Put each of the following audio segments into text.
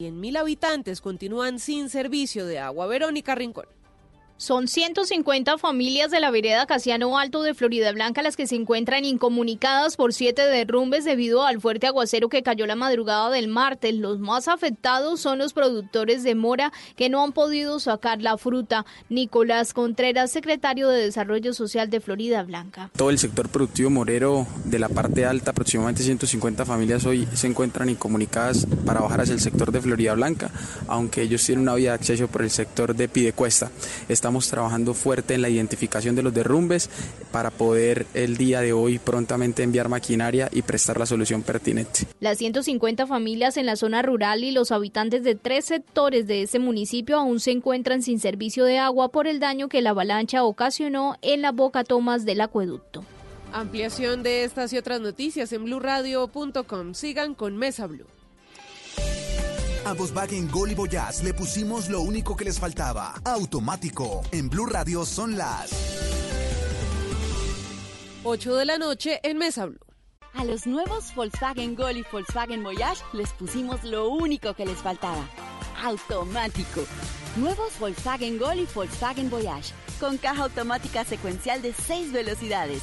100.000 habitantes continúan sin servicio de agua. Verónica Rincón. Son 150 familias de la vereda Casiano Alto de Florida Blanca las que se encuentran incomunicadas por siete derrumbes debido al fuerte aguacero que cayó la madrugada del martes. Los más afectados son los productores de mora que no han podido sacar la fruta. Nicolás Contreras, secretario de Desarrollo Social de Florida Blanca. Todo el sector productivo morero de la parte alta, aproximadamente 150 familias hoy se encuentran incomunicadas para bajar hacia el sector de Florida Blanca, aunque ellos tienen una vía de acceso por el sector de Pidecuesta. Estamos trabajando fuerte en la identificación de los derrumbes para poder el día de hoy prontamente enviar maquinaria y prestar la solución pertinente. Las 150 familias en la zona rural y los habitantes de tres sectores de ese municipio aún se encuentran sin servicio de agua por el daño que la avalancha ocasionó en la boca tomas del acueducto. Ampliación de estas y otras noticias en blurradio.com. Sigan con Mesa Blue. A Volkswagen Gol y Voyage le pusimos lo único que les faltaba. Automático. En Blue Radio son las 8 de la noche en Mesa Blue. A los nuevos Volkswagen Gol y Volkswagen Voyage les pusimos lo único que les faltaba. Automático. Nuevos Volkswagen Gol y Volkswagen Voyage. Con caja automática secuencial de 6 velocidades,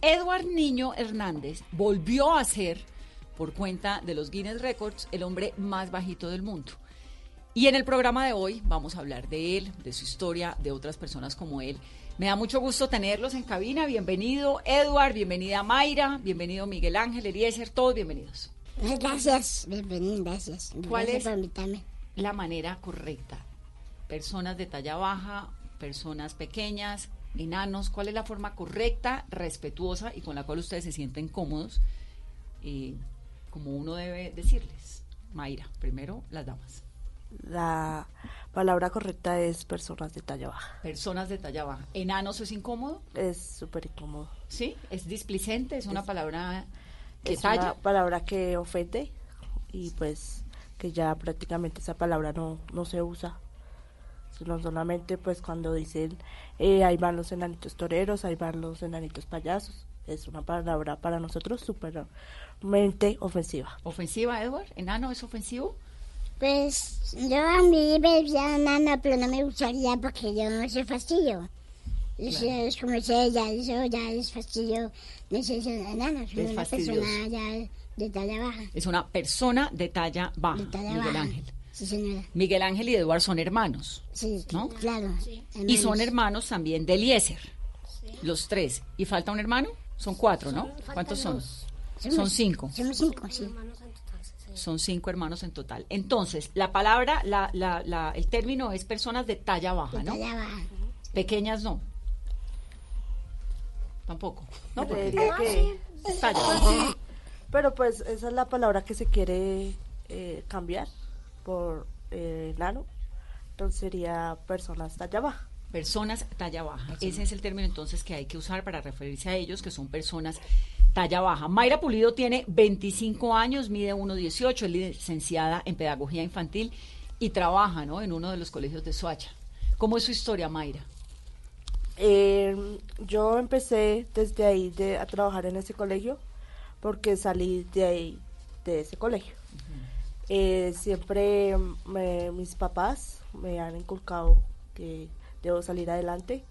Edward Niño Hernández volvió a ser, por cuenta de los Guinness Records, el hombre más bajito del mundo. Y en el programa de hoy vamos a hablar de él, de su historia, de otras personas como él. Me da mucho gusto tenerlos en cabina. Bienvenido Edward, bienvenida Mayra, bienvenido Miguel Ángel, Eliezer, todos bienvenidos. Gracias, bienvenido, gracias. ¿Cuál gracias es invitarme. la manera correcta? Personas de talla baja, personas pequeñas, enanos, ¿cuál es la forma correcta, respetuosa y con la cual ustedes se sienten cómodos, eh, como uno debe decirles? Mayra, primero las damas. La palabra correcta es personas de talla baja. Personas de talla baja. ¿Enanos es incómodo? Es súper incómodo. ¿Sí? ¿Es displicente? ¿Es una palabra que Es talla? una palabra que ofende y pues que ya prácticamente esa palabra no, no se usa. No solamente pues cuando dicen eh, ahí van los enanitos toreros, ahí van los enanitos payasos. Es una palabra para nosotros supermente ofensiva. ¿Ofensiva, Edward? ¿Enano es ofensivo? Pues yo a mí me decía nana, pero no me gustaría porque yo no soy fastidio. Eso es como dice ella, eso ya es fastidio ser enana, soy Es una fastidioso. persona ya de talla baja. Es una persona de talla baja, De talla Miguel baja. Ángel. Sí, señora. Miguel Ángel y Eduard son hermanos. Sí, ¿No? claro. Y son hermanos también de Eliezer. Los tres. ¿Y falta un hermano? Son cuatro, ¿no? ¿Cuántos son? Son cinco. Somos cinco, sí. Son cinco hermanos en total. Entonces, la palabra, la, la, la, el término es personas de talla baja, De ¿no? talla baja. Pequeñas no. Tampoco. No, porque que- es talla baja. Pero pues esa es la palabra que se quiere eh, cambiar por eh. Entonces sería personas talla baja. Personas talla baja. Ese es el término entonces que hay que usar para referirse a ellos, que son personas talla baja. Mayra Pulido tiene 25 años, mide 1,18, es licenciada en pedagogía infantil y trabaja ¿no? en uno de los colegios de Soacha. ¿Cómo es su historia, Mayra? Eh, yo empecé desde ahí de, a trabajar en ese colegio porque salí de ahí, de ese colegio. Eh, siempre me- mis papás me han inculcado que debo salir adelante,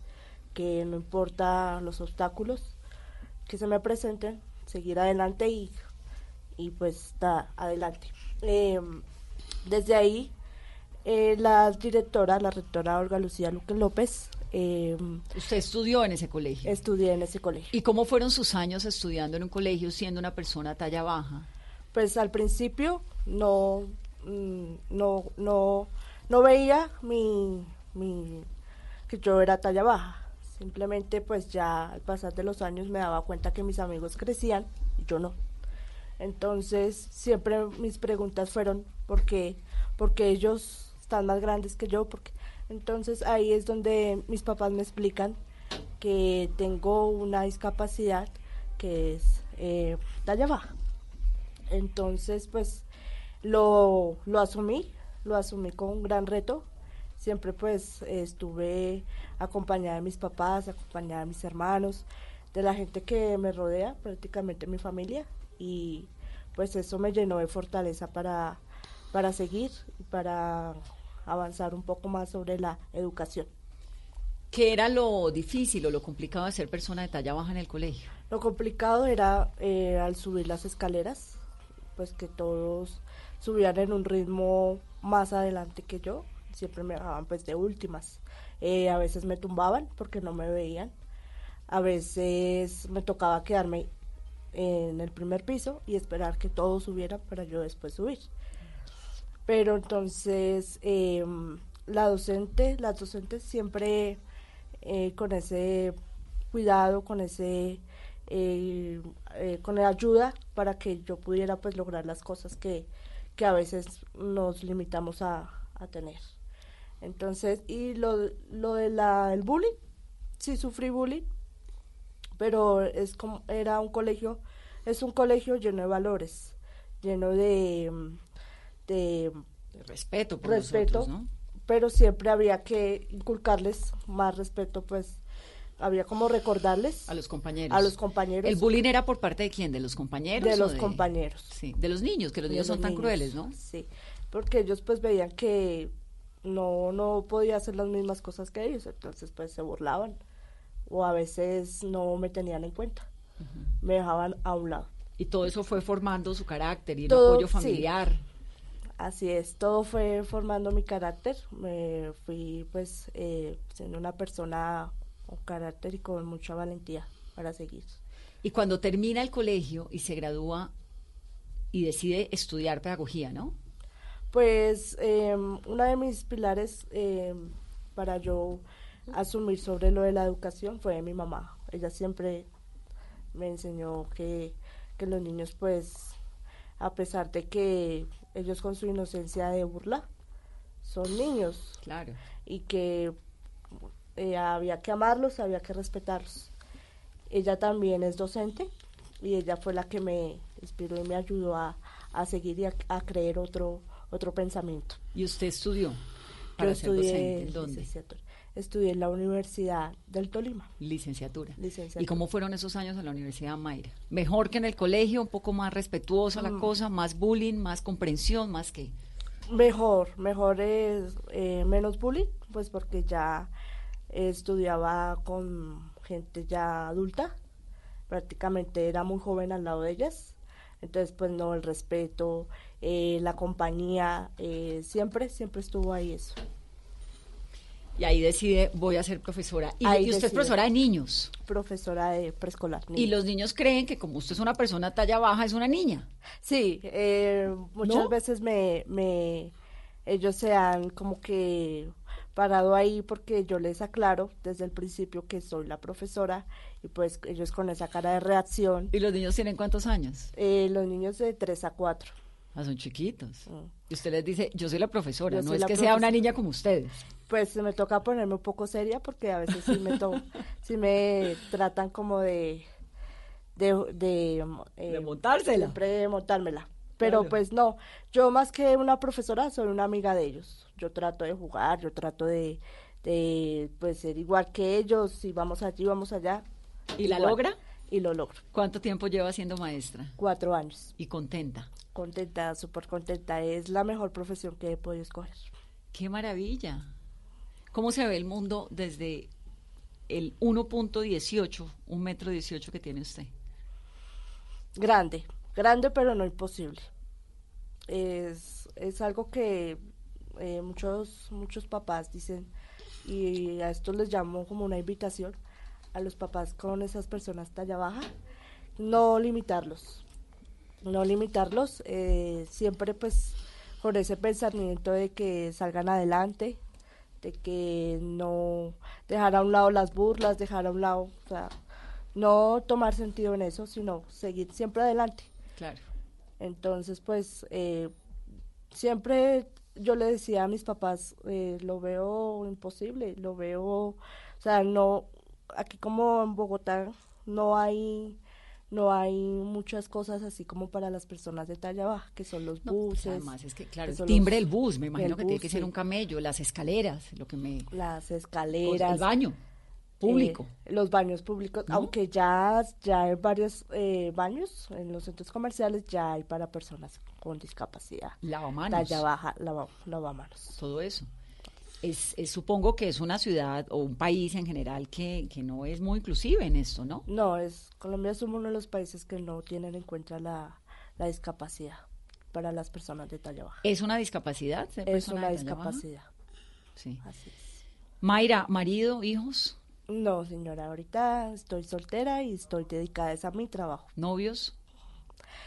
que no importa los obstáculos que se me presenten, seguir adelante y, y pues da adelante. Eh, desde ahí Eh, la directora, la rectora Olga Lucía Luque López. Eh, ¿Usted estudió en ese colegio? Estudié en ese colegio. ¿Y cómo fueron sus años estudiando en un colegio siendo una persona talla baja? Pues al principio no, mm, no, no, no veía mi, mi, que yo era talla baja. Simplemente pues ya al pasar de los años me daba cuenta que mis amigos crecían y yo no. Entonces siempre mis preguntas fueron ¿por qué? Porque ellos están más grandes que yo, porque entonces ahí es donde mis papás me explican que tengo una discapacidad que es eh, talla baja. Entonces pues lo, lo asumí, lo asumí con un gran reto. Siempre pues estuve acompañada de mis papás, acompañada de mis hermanos, de la gente que me rodea, prácticamente mi familia, y pues eso me llenó de fortaleza para, para seguir y para avanzar un poco más sobre la educación. ¿Qué era lo difícil o lo complicado de ser persona de talla baja en el colegio? Lo complicado era eh, al subir las escaleras, pues que todos subían en un ritmo más adelante que yo, siempre me dejaban pues de últimas. Eh, a veces me tumbaban porque no me veían, a veces me tocaba quedarme en el primer piso y esperar que todos subieran para yo después subir. Pero entonces em, la docente, las docentes siempre eh, con ese cuidado, con ese eh, eh, con la ayuda para que yo pudiera pues lograr las cosas que, que a veces nos limitamos a, a tener. Entonces, y lo, lo de la, el bullying, sí sufrí bullying, pero es como, era un colegio, es un colegio lleno de valores, lleno de, de respeto, por respeto, nosotros, ¿no? pero siempre había que inculcarles más respeto, pues había como recordarles a los compañeros. A los compañeros. ¿El bullying era por parte de quién? ¿De los compañeros? De los compañeros. Sí, de los niños, que los De niños son tan niños, crueles, ¿no? Sí, porque ellos pues veían que no, no podía hacer las mismas cosas que ellos, entonces pues se burlaban o a veces no me tenían en cuenta, me dejaban a un lado. Y todo eso fue formando su carácter y el apoyo sí. familiar. Así es, todo fue formando mi carácter, me fui pues eh, siendo una persona con carácter y con mucha valentía para seguir. Y cuando termina el colegio y se gradúa y decide estudiar pedagogía, ¿no? Pues eh, una de mis pilares eh, para yo asumir sobre lo de la educación fue mi mamá. Ella siempre me enseñó que, que los niños, pues, a pesar de que ellos con su inocencia de burla, son niños. Claro. Y que eh, había que amarlos, había que respetarlos. Ella también es docente y ella fue la que me inspiró y me ayudó a, a seguir y a, a creer otro, otro pensamiento. ¿Y usted estudió? Yo Para ser estudié docente, ¿en dónde? licenciatura. Estudié en la Universidad del Tolima. Licenciatura. Licenciatura. ¿Y cómo fueron esos años en la Universidad Mayra? ¿Mejor que en el colegio? ¿Un poco más respetuosa la Mm. cosa? ¿Más bullying? ¿Más comprensión? ¿Más qué? Mejor, mejor es eh, menos bullying, pues porque ya estudiaba con gente ya adulta, prácticamente era muy joven al lado de ellas, entonces pues no, el respeto, eh, la compañía, eh, siempre, siempre estuvo ahí eso. Y ahí decide, voy a ser profesora. Y, Ahí y usted es profesora de niños. Profesora de preescolar. Y los niños creen que como usted es una persona talla baja, es una niña. Sí, eh, muchas ¿No? veces me, me, ellos se han como que parado ahí porque yo les aclaro desde el principio que soy la profesora y pues ellos con esa cara de reacción. ¿Y los niños tienen cuántos años? Eh, los niños de 3 a 4. Ah, son chiquitos. Y usted les dice, yo soy la profesora, Yo no es que sea una niña como ustedes. Pues me toca ponerme un poco seria porque a veces sí me, to sí me tratan como de... De, de, eh, De montársela. Siempre de montármela. Pero Claro. pues no, yo más que una profesora soy una amiga de ellos. Yo trato de jugar, yo trato de, de pues ser igual que ellos, si vamos allí, vamos allá. ¿Y la logra? Y lo logro. ¿Cuánto tiempo lleva siendo maestra? Cuatro años. ¿Y contenta? Contenta, súper contenta. Es la mejor profesión que he podido escoger. ¡Qué maravilla! ¿Cómo se ve el mundo desde el 1.18, un metro 18 que tiene usted? Grande, grande pero no imposible. Es, es algo que eh, muchos, muchos papás dicen, y a esto les llamo como una invitación, a los papás con esas personas talla baja, no limitarlos, no limitarlos, eh, siempre pues con ese pensamiento de que salgan adelante, de que no dejar a un lado las burlas, dejar a un lado, o sea, no tomar sentido en eso, sino seguir siempre adelante. Claro. Entonces, pues, eh, siempre yo le decía a mis papás, eh, lo veo imposible, lo veo, o sea, no, aquí como en Bogotá no hay no hay muchas cosas así como para las personas de talla baja, que son los No, pues buses. además es que, claro, el timbre del bus, me imagino que tiene bus, que ser un camello, las escaleras, lo que me... Las escaleras. el baño público. eh, los baños públicos, aunque ya, ya hay varios eh, baños en los centros comerciales, ya hay para personas con discapacidad. Lavamanos. Talla baja, lava, lavamanos. todo eso. Es, es- supongo que es una ciudad o un país en general que, que no es muy inclusive en esto, ¿no? No, es Colombia es uno de los países que no tienen en cuenta la, la discapacidad para las personas de talla baja. ¿Es una discapacidad? Es una baja? discapacidad. Sí. Así es. Mayra, marido, hijos, No, señora, ahorita estoy soltera y estoy dedicada a mi trabajo. novios.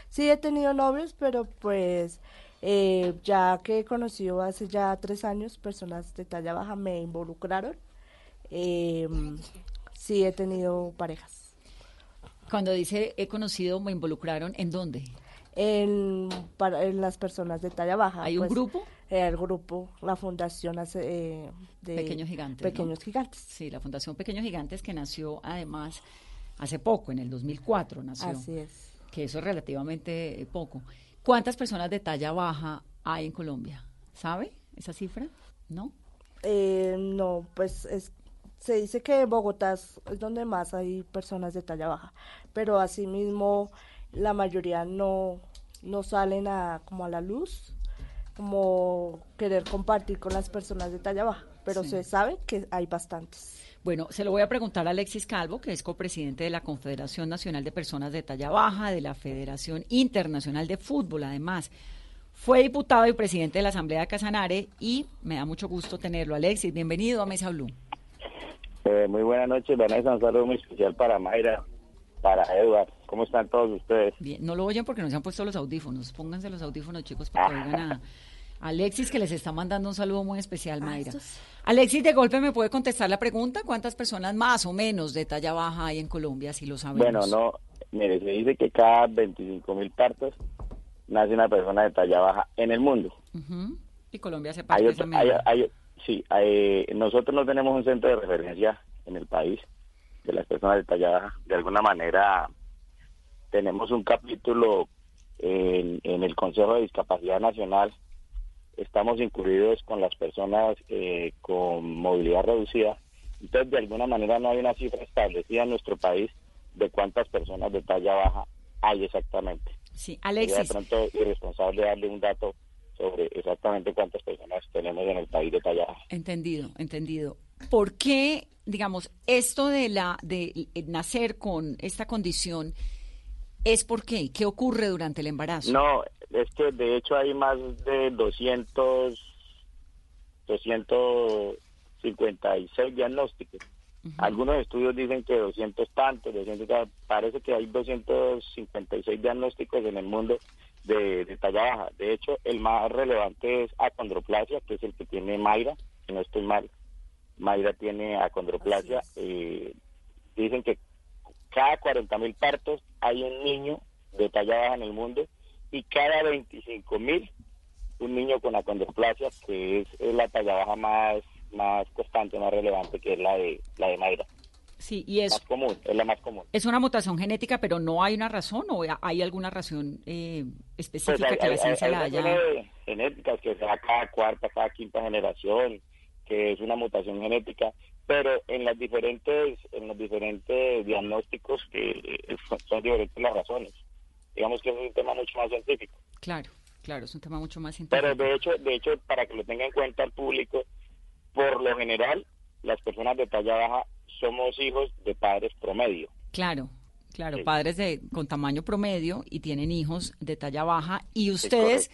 Sí he tenido novios, pero pues eh, ya que he conocido hace ya tres años personas de talla baja me involucraron. Eh, sí he tenido parejas. Cuando dice he conocido, me involucraron, ¿en dónde? En, para, en las personas de talla baja. ¿Hay un pues, grupo? Eh, el grupo, la fundación hace, eh, de Pequeños Gigantes. ¿no? Pequeños Gigantes. Sí, la Fundación Pequeños Gigantes que nació además hace poco, en el 2004 nació. Así es. Que eso es relativamente eh, poco. ¿Cuántas personas de talla baja hay en Colombia? ¿Sabe esa cifra? ¿No? Eh, no, pues es, se dice que en Bogotá es, es donde más hay personas de talla baja, pero asimismo la mayoría no, no salen a, como a la luz, como querer compartir con las personas de talla baja, pero Sí. se sabe que hay bastantes. Bueno, se lo voy a preguntar a Alexis Calvo, que es copresidente de la Confederación Nacional de Personas de Talla Baja, de la Federación Internacional de Fútbol, además. Fue diputado y presidente de la Asamblea de Casanare y me da mucho gusto tenerlo. Alexis, bienvenido a Mesa Blue. Eh, muy buenas noches, Vanessa. Un saludo muy especial para Mayra, para Edward. ¿Cómo están todos ustedes? Bien, no lo oyen porque no se han puesto los audífonos. Pónganse los audífonos, chicos, para que oigan a Alexis, que les está mandando un saludo muy especial, Mayra. Alexis, de golpe me puede contestar la pregunta, ¿cuántas personas más o menos de talla baja hay en Colombia, si lo sabemos? Bueno, no, mire, se dice que cada 25 mil partos nace una persona de talla baja en el mundo. Y Colombia se Hay parte de otro- esa hay- media. hay- sí, hay- nosotros no tenemos un centro de referencia en el país de las personas de talla baja. De alguna manera tenemos un capítulo en, en el Consejo de Discapacidad Nacional. Estamos incluidos con las personas eh, con movilidad reducida. Entonces, de alguna manera no hay una cifra establecida en nuestro país de cuántas personas de talla baja hay exactamente. Sí, Sería Alexis, de pronto irresponsable darle un dato sobre exactamente cuántas personas tenemos en el país de talla baja. entendido, entendido. ¿Por qué, digamos, esto de la de eh, nacer con esta condición es por qué? ¿Qué ocurre durante el embarazo? No, es que de hecho hay más de 200, 256 diagnósticos. Algunos estudios dicen que 200 tantos, 200 ta- parece que hay 256 diagnósticos en el mundo de, de talla baja. De hecho, el más relevante es acondroplasia, que es el que tiene Mayra, si no estoy mal. Mayra tiene acondroplasia. Eh, dicen que cada 40 mil partos hay un niño de talla baja en el mundo y cada 25 mil un niño con acondroplasia, que es, es la talla baja más más constante, más relevante, que es la de la de Mayra. Sí, y es, Más común, es la más común. es una mutación genética, pero no hay una razón o hay alguna razón eh, específica Pues hay, que la ciencia hay la haya... genéticas que cada cuarta, cada quinta generación, que es una mutación genética, pero en las diferentes, en los diferentes diagnósticos que eh, son, diferentes las razones. Digamos que es un tema mucho más científico. Claro, claro, es un tema mucho más científico. Pero de hecho, de hecho, para que lo tenga en cuenta el público, por lo general, las personas de talla baja somos hijos de padres promedio. Claro, claro, Sí. padres de con tamaño promedio y tienen hijos de talla baja y ustedes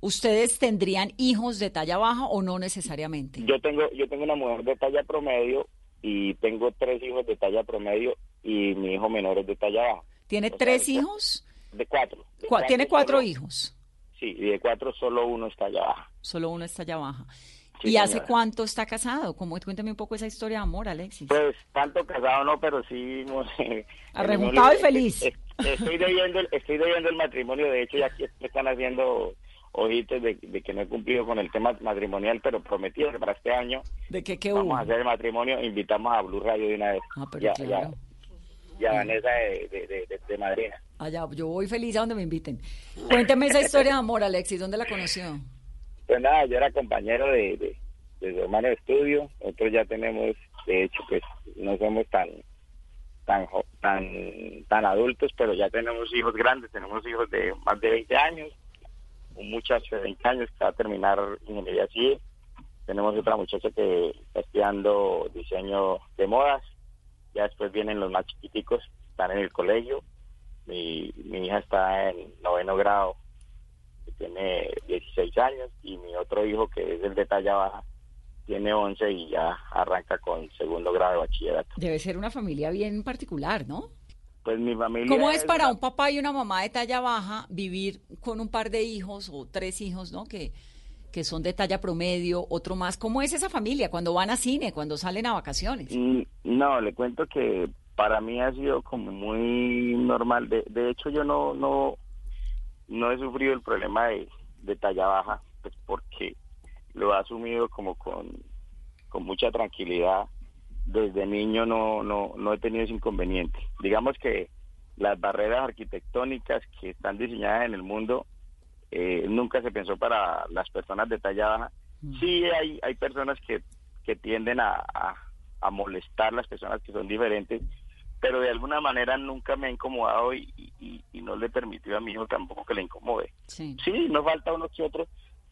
¿ustedes tendrían hijos de talla baja o no necesariamente? Yo tengo, yo tengo una mujer de talla promedio y tengo tres hijos de talla promedio y mi hijo menor es de talla baja. ¿Tiene tres hijos? De cuatro. de ¿Tiene cuatro solo- hijos? Sí, y de cuatro solo uno es talla baja. Solo uno es talla baja. Sí, ¿Y hace cuánto está casado? ¿Cómo, cuéntame un poco esa historia de amor, Alexis. Pues tanto casado no, pero sí. hemos- Arremontado y feliz. es- Estoy debiendo, el- estoy debiendo el matrimonio. De hecho, ya aquí me están haciendo ojitos de, de que no he cumplido con el tema matrimonial, pero prometí que para este año ¿De qué vamos hubo? a hacer el matrimonio. Invitamos a Blue Radio de una vez. Ah, pero ya, claro. ya, ya Vanessa de, de, de, madrina. Allá, yo voy feliz a donde me inviten. Cuénteme esa historia de amor, Alexis. ¿Dónde la conoció? Pues nada, yo era compañero de, de, de su hermano de estudio. Nosotros ya tenemos, de hecho, pues no somos tan tan tan tan adultos, pero ya tenemos hijos grandes. Tenemos hijos de más de 20 años. Un muchacho de 20 años que va a terminar ingeniería civil. Tenemos otra muchacha que está estudiando diseño de modas. Ya después vienen los más chiquiticos, están en el colegio. Mi, mi hija está en noveno grado que tiene 16 años y mi otro hijo que es el de talla baja tiene 11 y ya arranca con segundo grado de bachillerato. Debe ser una familia bien particular, ¿no? Pues mi familia ¿Cómo es para un papá y una mamá de talla baja vivir con un par de hijos o tres hijos, ¿no? Que, que son de talla promedio, otro más. ¿Cómo es esa familia cuando van a cine, cuando salen a vacaciones? Mm, No, le cuento que para mí ha sido como muy normal. De, de hecho, yo no no no he sufrido el problema de, de talla baja, pues porque lo he asumido como con, con mucha tranquilidad. Desde niño no, no, no he tenido ese inconveniente. Digamos que las barreras arquitectónicas que están diseñadas en el mundo eh, nunca se pensó para las personas de talla baja. Sí hay, hay personas que, que tienden a, a, a molestar las personas que son diferentes, pero de alguna manera nunca me ha incomodado y, y, y no le he permitido a mi hijo tampoco que le incomode. Sí. Sí, no falta uno que otro,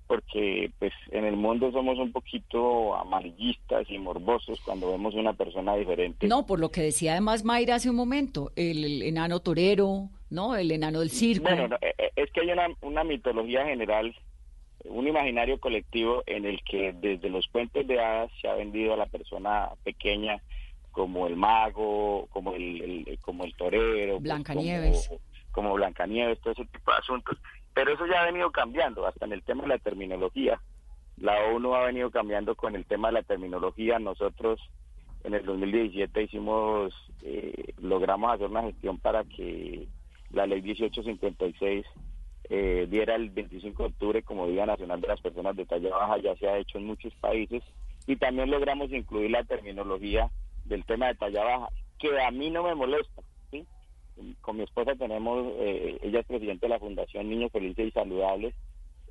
porque pues en el mundo somos un poquito amarillistas y morbosos cuando vemos una persona diferente. No, por lo que decía además Mayra hace un momento, el, el enano torero, ¿no? El enano del circo. Bueno, no, eh, eh, es que hay una, una mitología general, un imaginario colectivo en el que desde los cuentos de hadas se ha vendido a la persona pequeña como el mago, como el, el- como el torero, pues, Blancanieves. como, como Blancanieves, todo ese tipo de asuntos. Pero eso ya ha venido cambiando, hasta en el tema de la terminología. La ONU ha venido cambiando con el tema de la terminología. Nosotros en el 2017 hicimos, eh, logramos hacer una gestión para que la ley 1856 eh, diera el 25 de octubre como Día Nacional de las Personas de Talla Baja, ya se ha hecho en muchos países, y también logramos incluir la terminología del tema de talla baja, que a mí no me molesta. Con mi esposa tenemos, eh, ella es presidente de la Fundación Niños Felices y Saludables,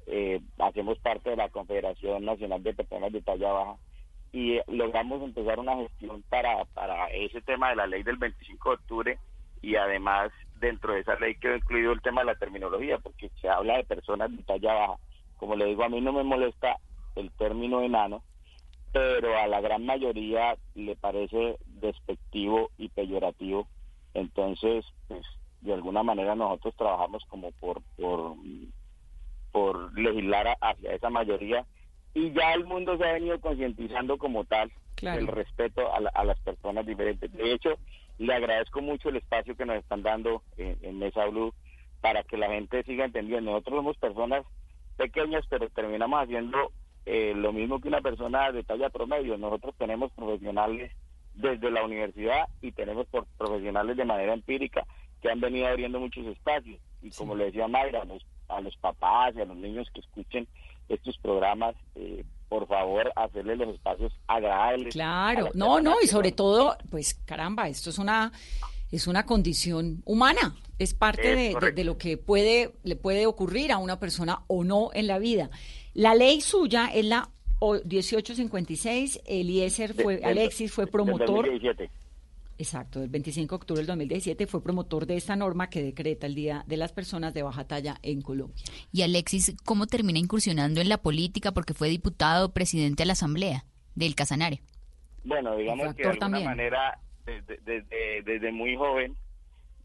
eh, hacemos parte de la Confederación Nacional de Personas de Talla Baja, y eh, logramos empezar una gestión para, para ese tema de la ley del 25 de octubre y además dentro de esa ley quedó incluido el tema de la terminología porque se habla de personas de talla baja. Como le digo, a mí no me molesta el término enano, pero a la gran mayoría le parece despectivo y peyorativo. Entonces, pues de alguna manera nosotros trabajamos como por por por legislar hacia esa mayoría y ya el mundo se ha venido concientizando como tal Claro. el respeto a, la- a las personas diferentes. De hecho, le agradezco mucho el espacio que nos están dando en, en Mesa Blue para que la gente siga entendiendo. Nosotros somos personas pequeñas, pero terminamos haciendo eh, lo mismo que una persona de talla promedio. Nosotros tenemos profesionales desde la universidad y tenemos por- profesionales de manera empírica que han venido abriendo muchos espacios. Y como le decía Mayra, a los, a los papás y a los niños que escuchen estos programas, eh, por favor, hacerles los espacios agradables. Claro, no, no, y sobre todo, pues caramba, esto es una es una condición humana, es parte Es de, de lo que puede le puede ocurrir a una persona o no en la vida. La ley suya es la o- 1856, Eliezer de- fue del- Alexis fue del promotor 2017. Exacto, el 25 de octubre del 2017 fue promotor de esta norma que decreta el Día de las Personas de Baja Talla en Colombia. Y Alexis, ¿cómo termina incursionando en la política? Porque fue diputado, presidente de la Asamblea del Casanare. Bueno, digamos que de alguna también. manera, desde, desde, desde muy joven,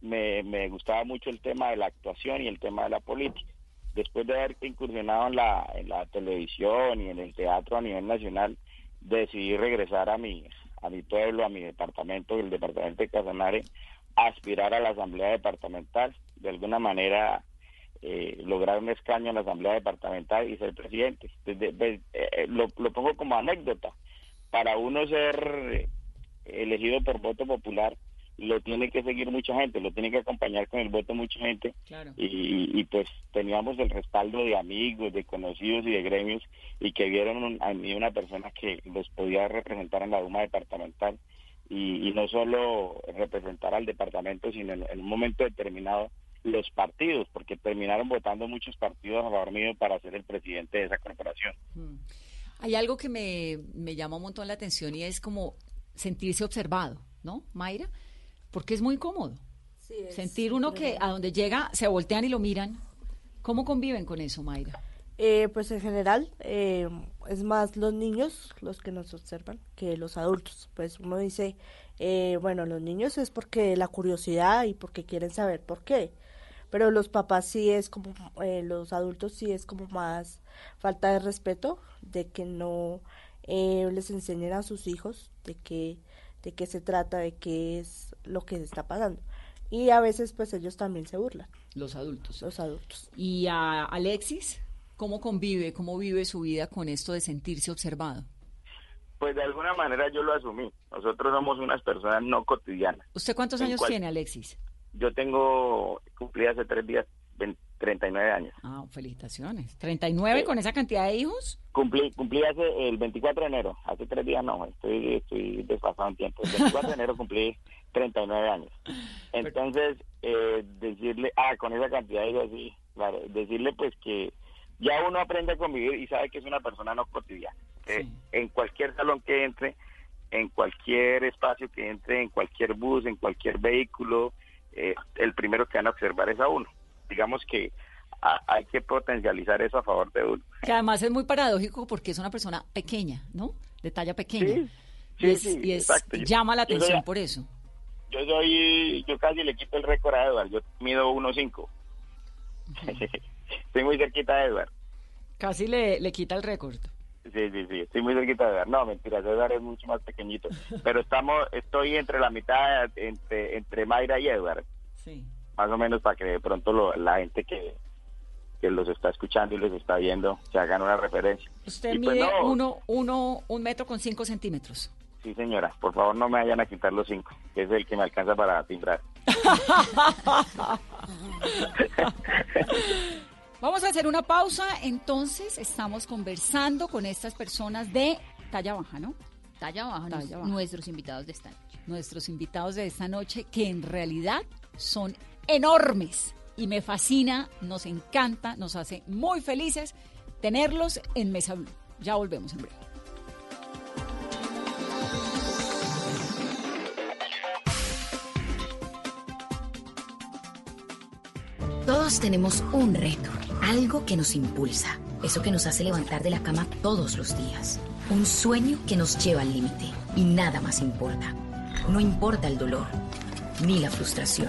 me, me gustaba mucho el tema de la actuación y el tema de la política. Después de haber incursionado en la, en la televisión y en el teatro a nivel nacional, decidí regresar a mi, a mi pueblo, a mi departamento, el departamento de Casanare, aspirar a la asamblea departamental, de alguna manera eh, lograr un escaño en la asamblea departamental y ser presidente. Pues, eh, lo, lo pongo como anécdota. Para uno ser elegido por voto popular, lo tiene que seguir mucha gente, lo tiene que acompañar con el voto mucha gente Claro. y, pues teníamos el respaldo de amigos, de conocidos y de gremios y que vieron un- a mí una persona que los podía representar en la Duma departamental y, y no solo representar al departamento, sino en, en un momento determinado los partidos, porque terminaron votando muchos partidos a favor mío para ser el presidente de esa corporación. Mm. Hay algo que me, me llama un montón la atención y es como sentirse observado, ¿no, Mayra? Porque es muy cómodo. es Sentir uno que a donde llega se voltean y lo miran. ¿Cómo conviven con eso, Mayra? Eh, pues en general eh, es más los niños los que nos observan que los adultos. Pues uno dice, eh, bueno, los niños es porque la curiosidad y porque quieren saber por qué. Pero los papás sí es como, eh, los adultos sí es como más falta de respeto, de que no eh, les enseñen a sus hijos de qué, de qué se trata, de qué es lo que está pasando. Y a veces pues ellos también se burlan. Los adultos. Los adultos. ¿Y a Alexis? ¿Cómo convive, cómo vive su vida con esto de sentirse observado? Pues de alguna manera yo lo asumí. Nosotros somos unas personas no cotidianas. ¿Usted cuántos años cual- tiene, Alexis? Yo tengo, cumplí hace tres días 20 39 años. Ah, felicitaciones. ¿39 con esa cantidad de hijos? Cumplí, cumplí hace el 24 de enero, hace tres días no, estoy, estoy desfasado en tiempo. El 24 de enero cumplí 39 años. Entonces, eh, decirle, ah, con esa cantidad de hijos, sí, claro, decirle pues que ya uno aprende a convivir y sabe que es una persona no cotidiana. que En cualquier salón que entre, en cualquier espacio que entre, en cualquier bus, en cualquier vehículo, eh, el primero que van a observar es a uno. Digamos que a- hay que potencializar eso a favor de uno. Que además es muy paradójico porque es una persona pequeña, ¿no? De talla pequeña. Sí, y sí, es, sí, y es- exacto. Yo- llama la soy atención por eso. Yo soy, yo casi le quito el récord a Edward, yo mido 1.5. Estoy muy cerquita de Edward. Casi le, le quita el récord. Sí, sí, sí, estoy muy cerquita de Edward. No, mentira, Edward es mucho más pequeñito. Pero estamos, estoy entre la mitad, entre, entre Mayra y Edward. Sí. Más o menos para que de pronto lo- la gente que, que los está escuchando y los está viendo se hagan una referencia. Usted Y pues mide no, uno, uno, un metro con cinco centímetros. Sí, señora, por favor no me vayan a quitar los cinco, que es el que me alcanza para timbrar. Vamos a hacer una pausa, entonces estamos conversando con estas personas de talla baja, ¿no? Talla baja, Talla baja. nuestros invitados de esta noche. Nuestros invitados de esta noche que en realidad son enormes y me fascina, nos encanta, nos hace muy felices tenerlos en Mesa Blue. Ya volvemos en breve. Todos tenemos un reto, algo que nos impulsa, eso que nos hace levantar de la cama todos los días, un sueño que nos lleva al límite y nada más importa. No importa el dolor, ni la frustración,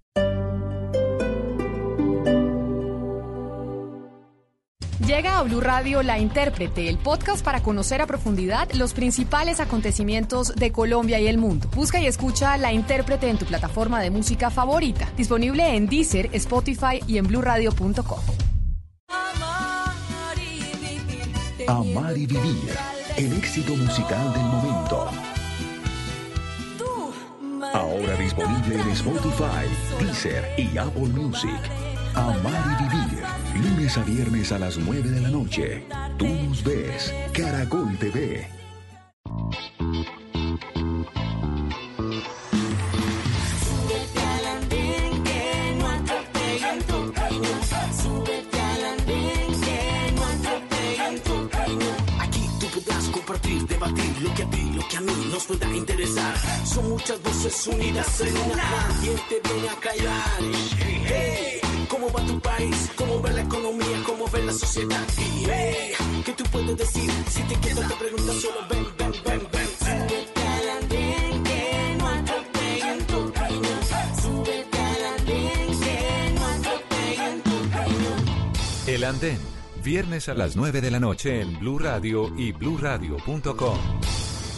Llega a Blue Radio La Intérprete, el podcast para conocer a profundidad los principales acontecimientos de Colombia y el mundo. Busca y escucha La Intérprete en tu plataforma de música favorita, disponible en Deezer, Spotify y en bluradio.com. Amar y vivir. El éxito musical del momento. Ahora disponible en Spotify, Deezer y Apple Music. Amar y vivir. Lunes a viernes a las 9 de la noche. Tú nos ves. Caracol TV. Aquí tú podrás compartir, debatir lo que a ti, lo que a mí nos pueda interesar. Son muchas voces unidas en una. ¿Quién te viene a callar? Cómo va tu país, cómo va la economía, cómo va la sociedad. Y hey, ¿qué tú puedes decir? Si te quedas te preguntas solo ven, ven, ven, ven. Que no atropellen tu opinión. Súbete al andén que no atropellen tu opinión. El Andén, viernes a las 9 de la noche en Blue Radio y bluradio.com.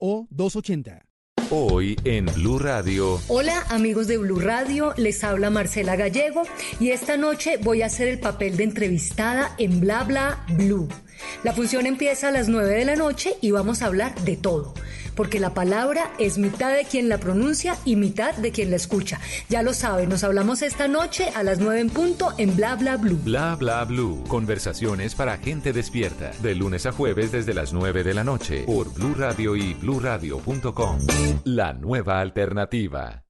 BBO 280. Hoy en Blue Radio. Hola amigos de Blue Radio, les habla Marcela Gallego y esta noche voy a hacer el papel de entrevistada en Bla Bla Blue. La función empieza a las 9 de la noche y vamos a hablar de todo, porque la palabra es mitad de quien la pronuncia y mitad de quien la escucha. Ya lo saben, nos hablamos esta noche a las 9 en punto en Bla Bla Blue. Bla bla blue. Conversaciones para gente despierta. De lunes a jueves desde las 9 de la noche por Blue Radio y bluradio.com. La nueva alternativa.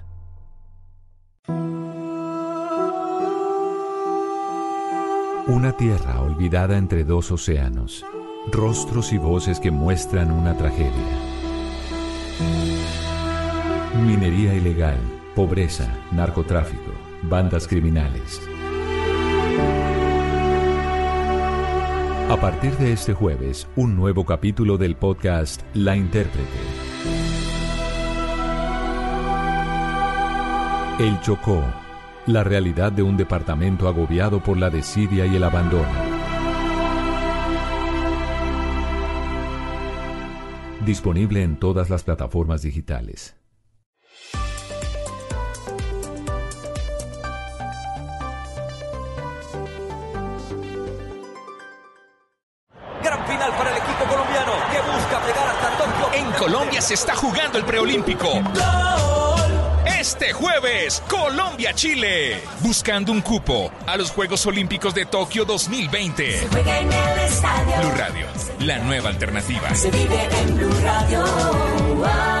Una tierra olvidada entre dos océanos. Rostros y voces que muestran una tragedia. Minería ilegal, pobreza, narcotráfico, bandas criminales. A partir de este jueves, un nuevo capítulo del podcast La Intérprete. El Chocó, la realidad de un departamento agobiado por la desidia y el abandono. Disponible en todas las plataformas digitales. Gran final para el equipo colombiano que busca llegar hasta Tokio. En Colombia se está jugando el preolímpico. Este jueves, Colombia-Chile. Buscando un cupo a los Juegos Olímpicos de Tokio 2020. Juega en el estadio. Blue Radio, la nueva alternativa. Se vive en Blue Radio.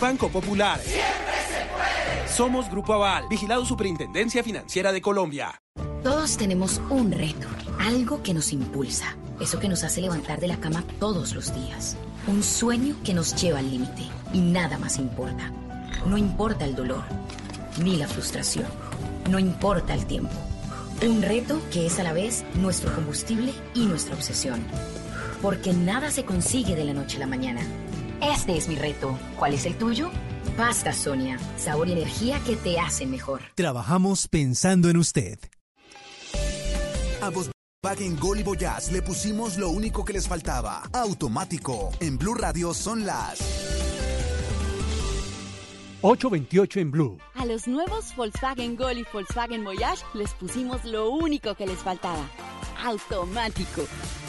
Banco Popular. Siempre se puede. Somos Grupo Aval, vigilado Superintendencia Financiera de Colombia. Todos tenemos un reto, algo que nos impulsa, eso que nos hace levantar de la cama todos los días, un sueño que nos lleva al límite y nada más importa. No importa el dolor, ni la frustración, no importa el tiempo. Un reto que es a la vez nuestro combustible y nuestra obsesión. Porque nada se consigue de la noche a la mañana. Este es mi reto. ¿Cuál es el tuyo? Pasta Sonia, sabor y energía que te hacen mejor. Trabajamos pensando en usted. A Volkswagen Gol y Voyage le pusimos lo único que les faltaba. Automático. En Blue Radio son las 828 en Blue. A los nuevos Volkswagen Gol y Volkswagen Voyage les pusimos lo único que les faltaba. Automático.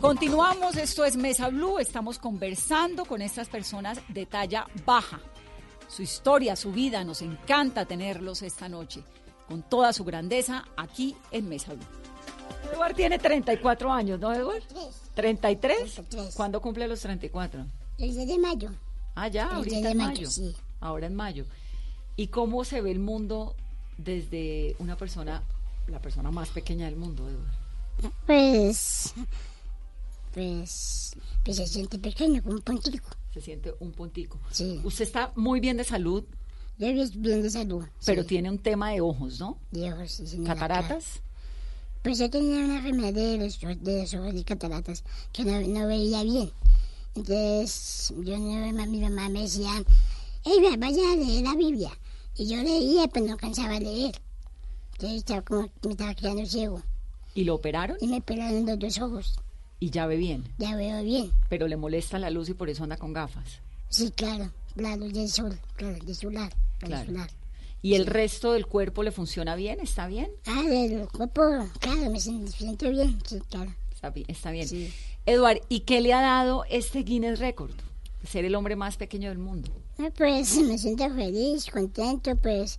Continuamos, esto es Mesa Blue, estamos conversando con estas personas de talla baja. su historia, su vida. Nos encanta tenerlos esta noche con toda su grandeza aquí en Mesa Blue. Edward tiene 34 años, ¿no, Edward? 33. ¿Cuándo cumple los 34? El 10 de mayo. Ah, ya, El ahorita 10 de en mayo, mayo. sí. Ahora en mayo. ¿Y cómo se ve el mundo desde una persona, la persona más pequeña del mundo, Edward? Pues, pues, pues se siente pequeño, como un puntico. Se siente un puntico. Sí. Usted está muy bien de salud, Yo estoy bien de salud. pero sí. tiene un tema de ojos, ¿no? De ojos, sí, señora, ¿Cataratas? Pues yo tenía una enfermedad de los, de los ojos y cataratas que no, no veía bien. Entonces, yo no, mi mamá me decía, hey, vaya a leer la Biblia. Y yo leía, pero no cansaba de leer. Entonces, estaba como, me estaba quedando ciego. ¿Y lo operaron? Y me operaron los dos ojos. Y ya ve bien, Ya veo bien. pero le molesta la luz y por eso anda con gafas. Sí, claro. La luz del sol, claro, del solar. del Claro. solar. ¿Y el resto del cuerpo le funciona bien? ¿Está bien? Ah, del cuerpo, claro, me siento, bien, sí, claro. Está bien. Está bien. Eduard, ¿y qué le ha dado este Guinness Record? Ser el hombre más pequeño del mundo. Ah, Pues me siento feliz, contento, pues,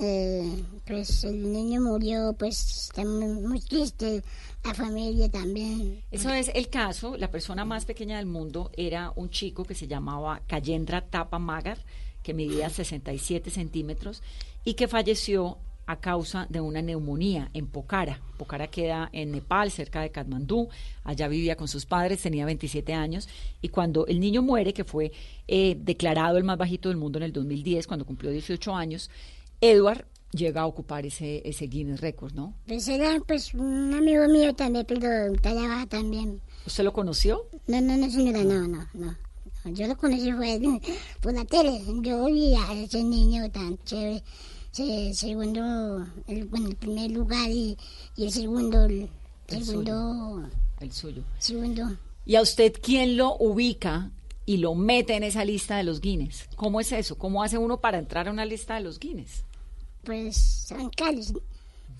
eh, pues el niño murió, pues está muy, muy triste, la familia también. Eso es el caso. La persona más pequeña del mundo era un chico que se llamaba Kayendra Tapa Magar, que medía 67 centímetros y que falleció a causa de una neumonía en Pokhara. Pokhara queda en Nepal, cerca de Katmandú. Allá vivía con sus padres, tenía 27 años. Y cuando el niño muere, que fue eh, declarado el más bajito del mundo en el 2010, cuando cumplió 18 años, Edward llega a ocupar ese, ese Guinness Record, ¿no? Pues era pues un amigo mío también, pero talla baja también. ¿Usted lo conoció? No, no, no, señora, no, no, no. Yo lo conocí fue por la tele. Yo vi a ese niño tan chévere. Se, segundo, el, bueno, el primer lugar y, y el segundo, el, El segundo, El suyo. segundo. ¿Y a usted quién lo ubica y lo mete en esa lista de los Guinness? ¿Cómo es eso? ¿Cómo hace uno para entrar a una lista de los Guinness? Pues en Cali,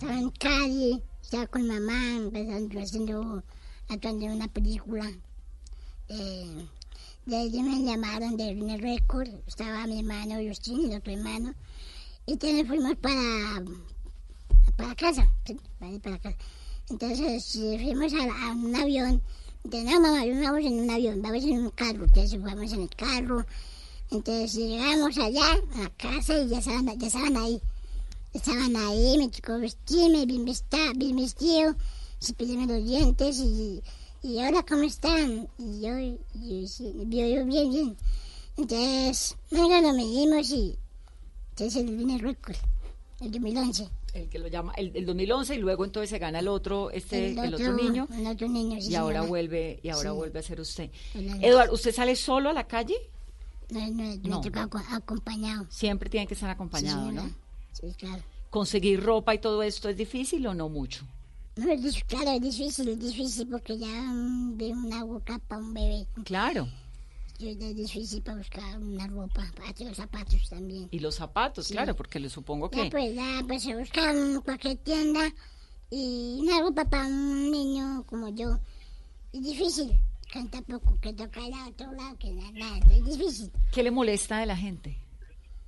en Cali, estaba con mamá, empezando haciendo, actuando una película. Eh, de ahí me llamaron de Guinness Record, estaba mi hermano Justin y otro hermano, y entonces fuimos para, para casa, para para casa. Entonces eh, fuimos a, a un avión, entonces no mamá, vamos en un avión, vamos en un carro, entonces fuimos en el carro, entonces llegamos allá a casa y ya estaban, ya estaban ahí. Estaban ahí, me tocó vestirme, bien, vesta, bien vestido, cepillarme los dientes y, y ahora cómo están. Y yo, yo, yo, bien, bien. Entonces, venga, lo medimos y entonces el Guinness Record, el 2011. El que lo llama, el, el 2011 y luego entonces se gana el otro, este, el, otro, niño. El otro niño, sí, y ahora señora. vuelve, y ahora Sí. vuelve a ser usted. El- Eduard, ¿usted sale solo a la calle? No, no, me No. toca aco- acompañado. Siempre tiene que estar acompañado, Sí, ¿no? Sí, claro. ¿Conseguir ropa y todo esto es difícil o no mucho? No, es claro, es difícil, es difícil porque ya mm, veo una boca para un bebé. Claro. Yo- Es difícil para buscar una ropa, para los zapatos también. Y los zapatos, Sí. claro, porque le supongo Ya que... pues, ya pues se busca en cualquier tienda y una ropa para un niño como yo. Es difícil, que tampoco, que toca ir a otro lado, que nada, nada, es difícil. ¿Qué le molesta de la gente?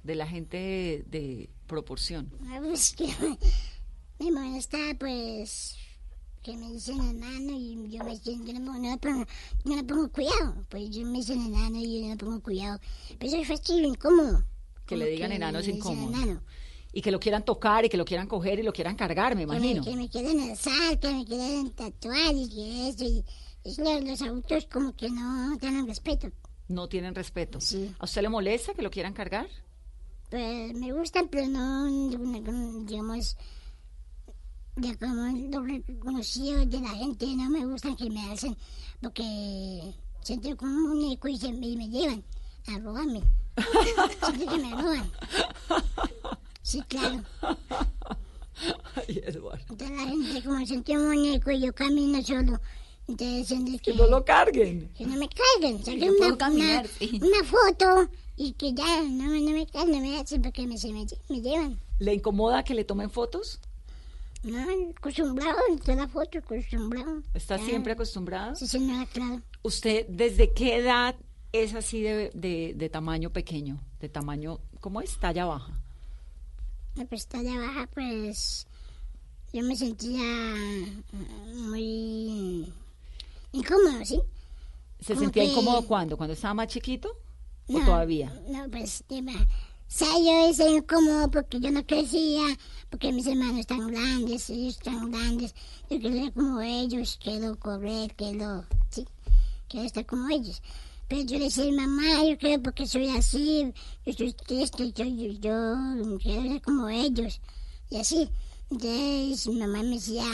De la gente de, de proporción. Ah, Pues que me molesta pues que me dicen enano y yo me siento, yo no, no, le pongo, no le pongo cuidado, pues yo me dicen enano y yo no le pongo cuidado. Pero eso es fastidio, incómodo. Que le digan que enano es incómodo. enano. Y que lo quieran tocar y que lo quieran coger y lo quieran cargar, me Que me, imagino. que me alzar, que me quieren tatuar y que eso. Y, es los, los adultos como que no tienen respeto. No tienen respeto. ¿A usted le molesta que lo quieran cargar? Pues me gustan, pero no, digamos, ya como lo reconocido de la gente, no me gustan que me hacen, porque siento como un muñeco y, se, y me llevan a robarme. siento que me roban. Sí, claro. Ay, Eduardo. Entonces la gente como sentí un muñeco y yo camino solo. Entonces siento que... no lo carguen. Que no me carguen. Saqué una, caminar, una, sí. una foto y que ya no, no me carguen, no me hacen porque me, se me, me llevan. ¿Le incomoda que le tomen fotos? No, acostumbrado, toda la foto, acostumbrado. ¿Está siempre acostumbrado? Sí, señora, claro. ¿Usted desde qué edad es así de, de, de tamaño pequeño, de tamaño, ¿cómo es? Talla baja. La pestaña baja, pues yo me sentía muy incómodo, ¿sí? ¿Se Como sentía que- incómodo cuándo? ¿Cuando estaba más chiquito? ¿O No, todavía? No, pues, sea, yo decía incómodo porque yo no crecía, porque mis hermanos están grandes, ellos están grandes. Yo ser como ellos, quiero correr, quiero, sí, quiero estar como ellos. Pero yo le decía, mamá, yo creo porque soy así, yo soy triste, yo, yo, yo quiero ser como ellos. Y así. Entonces, mi mamá me decía,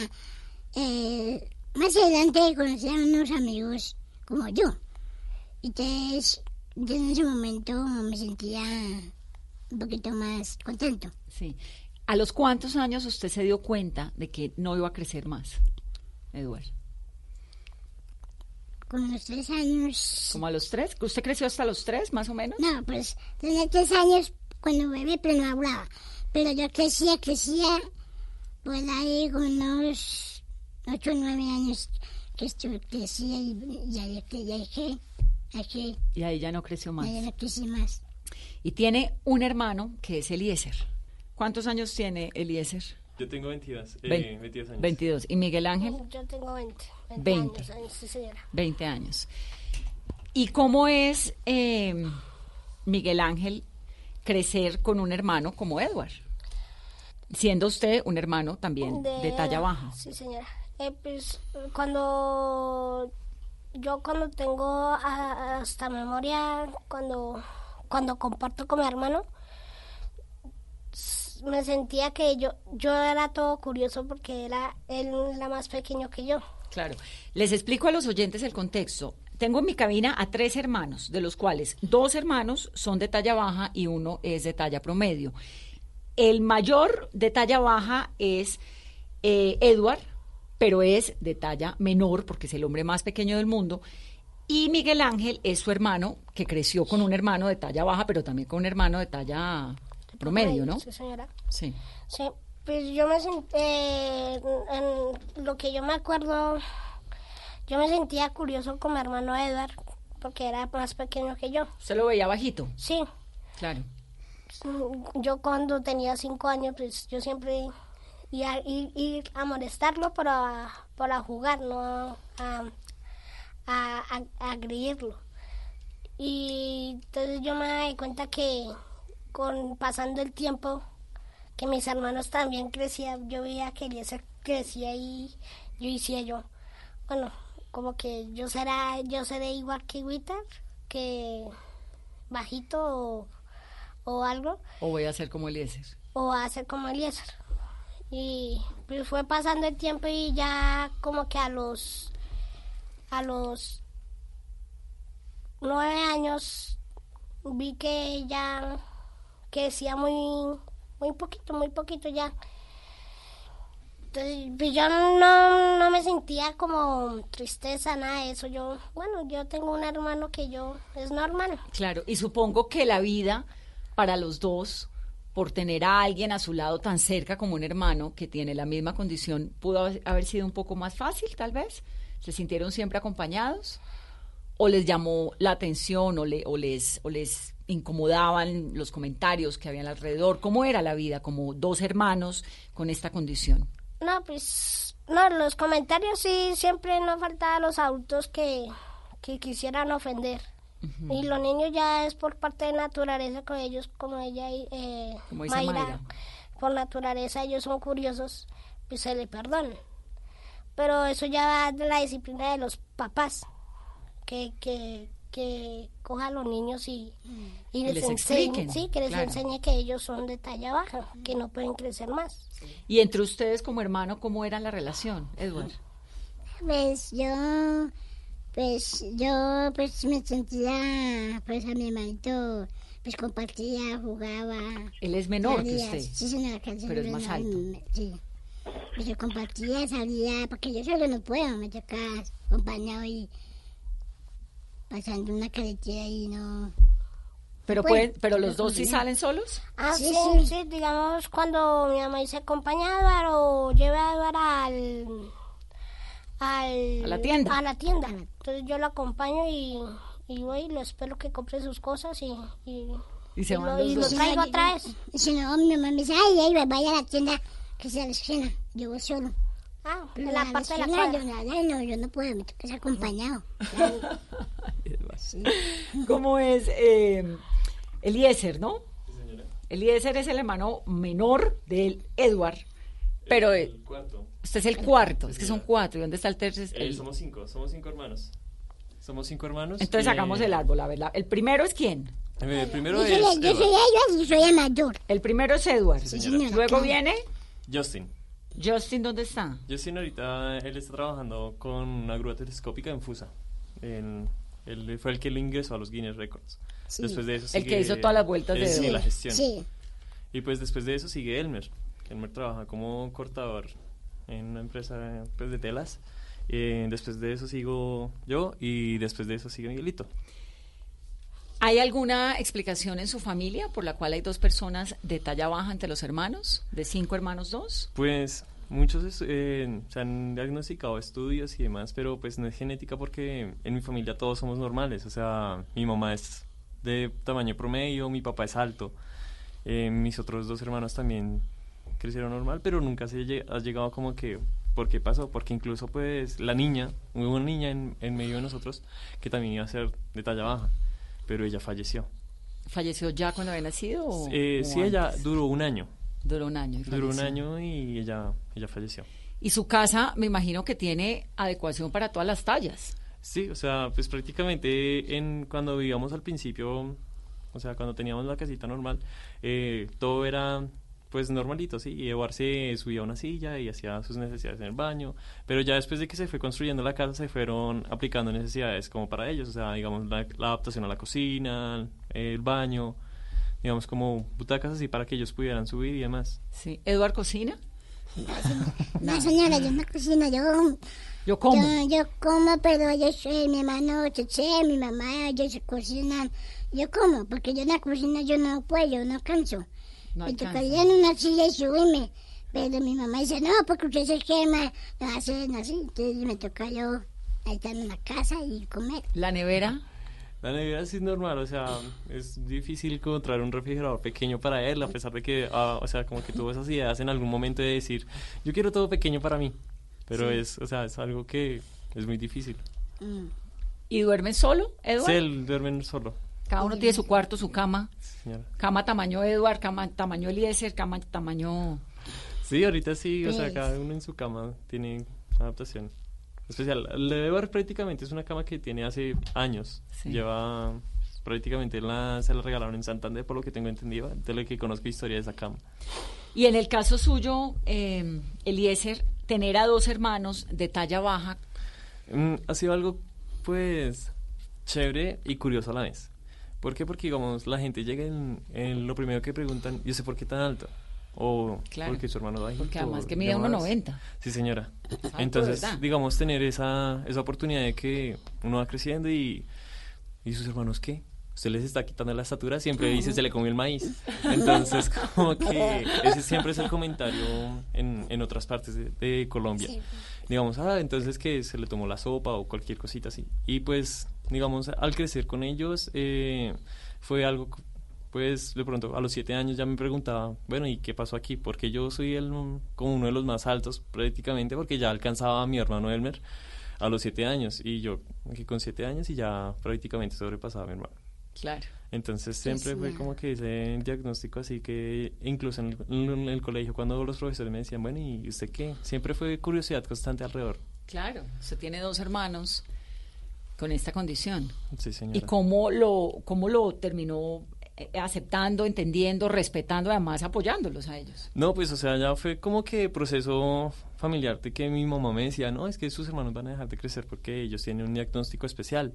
eh, más adelante conocí a unos amigos como yo. Entonces, yo en ese momento me sentía un poquito más contento. Sí. ¿A los cuántos años usted se dio cuenta de que no iba a crecer más, Eduardo? Con los tres años... ¿Como a los tres? ¿Usted creció hasta los tres, más o menos? No, pues tenía tres años cuando bebé, pero no hablaba. Pero yo crecía, crecía, pues ahí con unos ocho o nueve años que estuve, crecía y ya, ya, ya dejé, dejé, Y ahí ya no creció más. ya no crecí más. Y tiene un hermano que es Eliezer. ¿Cuántos años tiene Eliezer? Yo tengo 22, eh, Vein- 22 años. 22. ¿Y Miguel Ángel? Yo tengo 20. 20, 20. años, sí, señora. 20 años. ¿Y cómo es eh, Miguel Ángel crecer con un hermano como Edward? Siendo usted un hermano también de, talla baja. Sí, señora. Eh, pues cuando yo cuando tengo a- hasta memoria, cuando, cuando comparto con mi hermano, me sentía que yo, yo era todo curioso porque era él era más pequeño que yo. Claro. Les explico a los oyentes el contexto. Tengo en mi cabina a tres hermanos, de los cuales dos hermanos son de talla baja y uno es de talla promedio. El mayor de talla baja es eh, Edward, pero es de talla menor porque es el hombre más pequeño del mundo. Y Miguel Ángel es su hermano, que creció con un hermano de talla baja, pero también con un hermano de talla promedio, ¿no? Sí, señora. Sí. Sí, pues yo me sentí, en lo que yo me acuerdo, yo me sentía curioso con mi hermano Edward, porque era más pequeño que yo. ¿Se lo veía bajito? Sí, Claro. mm, yo cuando tenía cinco años, pues yo siempre iba a ir, ir a molestarlo para, para jugar, no a, a, a- a agredirlo. Y entonces yo me di cuenta que con pasando el tiempo, que mis hermanos también crecían, yo veía que Eliezer crecía y yo decía yo, bueno, como que yo será, yo seré igual que Witter, que bajito o, o algo, ¿O voy a ser como Eliezer? o hacer como Eliezer. Y pues fue pasando el tiempo y ya como que a los a los nueve años vi que ya crecía muy muy poquito, muy poquito ya. Entonces, pues yo no, no me sentía como tristeza, nada de eso. Yo, bueno, yo tengo un hermano que yo, es normal. Claro, y supongo que la vida para los dos, por tener a alguien a su lado tan cerca como un hermano que tiene la misma condición, pudo haber- haber sido un poco más fácil, tal vez. ¿Se sintieron siempre acompañados? ¿O les llamó la atención o, le- o les, o les incomodaban los comentarios que habían alrededor? ¿Cómo era la vida como dos hermanos con esta condición? No, pues, no, los comentarios sí, siempre no faltaban los adultos que, que quisieran ofender. Y los niños ya es por parte de naturaleza con ellos, como ella y eh, Como dice Mayra, Mayra. por naturaleza ellos son curiosos, pues se le perdonan. Pero eso ya va de la disciplina de los papás, que, que, que cojan a los niños y, y Que les, les enseñe, expliquen, sí, que les claro. enseñe que ellos son de talla baja, que no pueden crecer más. Y entre ustedes como hermano, ¿cómo era la relación, Edward? Pues yo, pues yo pues me sentía, pues a mi hermanito, pues compartía, jugaba. Él es menor que usted, Sí, señora, pero es más alto. Sí. Pues yo compartía, salía, porque yo solo no puedo, me toca acompañado y pasando una carretera y no... Pero, Bueno, pueden, pero los dos sí salen solos. Ah, Sí, sí, sí. digamos cuando mi mamá dice acompaña a Eduardo o lleva a Eduardo al, al... A la tienda. A la tienda. Entonces yo lo acompaño y, y voy y lo espero que compre sus cosas y, y, Y se y van lo, los y lo dos. traigo otra vez. Y si no, mi mamá me dice, ay, ay, vaya a la tienda que sea la esquina. Yo voy solo. Ah, en la a parte de la cuadra. yo, la no, yo no puedo, me toca ser acompañado. ¿Cómo es eh, Eliezer, no? Eliezer es el hermano menor de Edward, pero eh, cuarto. usted es el cuarto, es que son cuatro. ¿Y dónde está el tercer? Eh, el- somos cinco, somos cinco hermanos. Somos cinco hermanos. Entonces eh, hagamos el árbol, a ver. la- El primero es quién? eh, el primero Yo es soy, yo soy Edward. Y soy el mayor. El primero es Edward. Sí, Luego claro. viene Justin. Justin, ¿dónde está? Justin ahorita, él está trabajando con una grúa telescópica en Fusa. En- él fue el que le ingresó a los Guinness Records. Sí. Después de eso El que sigue- hizo todas las vueltas de Sí, la gestión. Sí. Y pues después de eso sigue Elmer. Elmer trabaja como cortador en una empresa pues, de telas. Eh, después de eso sigo yo y después de eso sigue Miguelito. ¿Hay alguna explicación en su familia por la cual hay dos personas de talla baja entre los hermanos? ¿De cinco hermanos, dos? Pues muchos eh, se han diagnosticado estudios y demás, pero pues no es genética porque en mi familia todos somos normales. O sea, mi mamá es de tamaño promedio, mi papá es alto. eh, mis otros dos hermanos también crecieron normal, pero nunca se ha llegado como que, ¿por qué pasó? Porque incluso pues la niña, hubo una niña en medio de nosotros que también iba a ser de talla baja, pero ella falleció. ¿Falleció ya cuando había nacido? O, Eh, o sí, ella duró un año. Duró un año. y Duró un año y ella, ella falleció. Y su casa, me imagino que tiene adecuación para todas las tallas. Sí, o sea, pues prácticamente en cuando vivíamos al principio, o sea, cuando teníamos la casita normal, eh, todo era pues normalito, sí, y Eduard se subía a una silla y hacía sus necesidades en el baño, pero ya después de que se fue construyendo la casa se fueron aplicando necesidades como para ellos, o sea, digamos la, la adaptación a la cocina, el baño, digamos como butacas así para que ellos pudieran subir y demás. Sí. ¿Eduard cocina? No, señora, yo no cocino, yo... Yo como. Yo, yo como, pero yo soy mi hermano Cheche, mi mamá, ellos se cocinan. Yo como, porque yo en la cocina yo no puedo, yo no canso. No me alcanza. tocaría en una silla y subirme. Pero mi mamá dice, no, porque usted se quema, no hacen así. Entonces me toca yo ahí estar en la casa y comer. ¿La nevera? La nevera sí es normal, o sea, es difícil encontrar un refrigerador pequeño para él, a pesar de que, ah, o sea, como que tuvo esas ideas en algún momento de decir, yo quiero todo pequeño para mí, pero Sí. es, o sea, es algo que es muy difícil. ¿Y duerme solo, Edward? Sí, él duerme solo, Cada uno tiene su cuarto, su cama. señora. Cama tamaño Edward, cama tamaño Eliezer, cama tamaño... Sí, ahorita sí, o sea, cada uno en su cama tiene adaptación especial. El de Edward prácticamente es una cama que tiene hace años, Sí. lleva prácticamente la, se la regalaron en Santander, por lo que tengo entendido, de lo que conozco historia de esa cama. Y en el caso suyo, eh, Eliezer, tener a dos hermanos de talla baja, Mm, ha sido algo, pues, chévere y curioso a la vez. ¿Por qué? Porque, digamos, la gente llega en, en lo primero que preguntan, yo sé por qué tan alto. O Claro. porque su hermano bajito. Porque además que mide demás. 1,90. Sí, señora. Entonces, ¿verdad? digamos, tener esa, esa oportunidad de que uno va creciendo y... ¿Y sus hermanos qué? Usted les está quitando la estatura, siempre dice se le comió el maíz. Entonces, como que ese siempre es el comentario en, en otras partes de, de Colombia. Sí. Digamos, ah, entonces que se le tomó la sopa o cualquier cosita así. Y pues, digamos, al crecer con ellos, eh, fue algo, pues, de pronto, a los siete años ya me preguntaba, bueno, ¿y qué pasó aquí? Porque yo soy el, como uno de los más altos prácticamente, porque ya alcanzaba a mi hermano Elmer a los siete años. Y yo, aquí con siete años y ya prácticamente sobrepasaba a mi hermano. Claro. Entonces Sí, siempre fue señora. como que ese diagnóstico así que incluso en el, en el colegio cuando los profesores me decían, bueno, ¿y usted qué? Siempre fue curiosidad constante alrededor. claro, usted tiene dos hermanos con esta condición. Sí, señora. ¿Y cómo lo, cómo lo terminó eh, aceptando, entendiendo, respetando, además apoyándolos a ellos? No, pues o sea, ya fue como que proceso familiar de que mi mamá me decía, no, es que sus hermanos van a dejar de crecer porque ellos tienen un diagnóstico especial.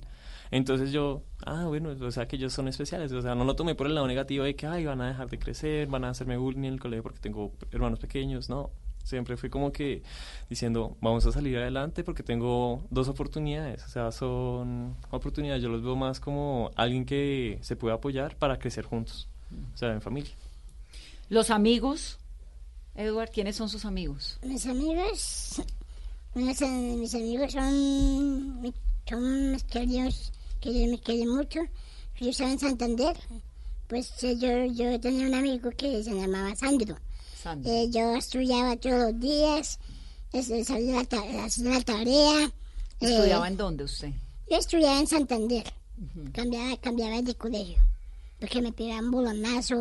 Entonces yo, ah, bueno, o sea que ellos son especiales, o sea, no lo tomé por el lado negativo de que, ay, van a dejar de crecer, van a hacerme bullying en el colegio porque tengo hermanos pequeños, no. Siempre fui como que diciendo, vamos a salir adelante porque tengo dos oportunidades, o sea, son oportunidades, yo los veo más como alguien que se puede apoyar para crecer juntos, o sea, en familia. Los amigos, Edward, ¿quiénes son sus amigos? Mis amigos, mis amigos son, son mis queridos que Dios me quiere mucho. Yo estaba en Santander, pues yo, yo tenía un amigo que se llamaba Sandro. Eh, yo estudiaba todos los días, este, la, hacía la tarea. eh, ¿Estudiaba en dónde usted? Yo estudiaba en Santander, cambiaba, cambiaba de colegio, porque me pegaban bolonazo,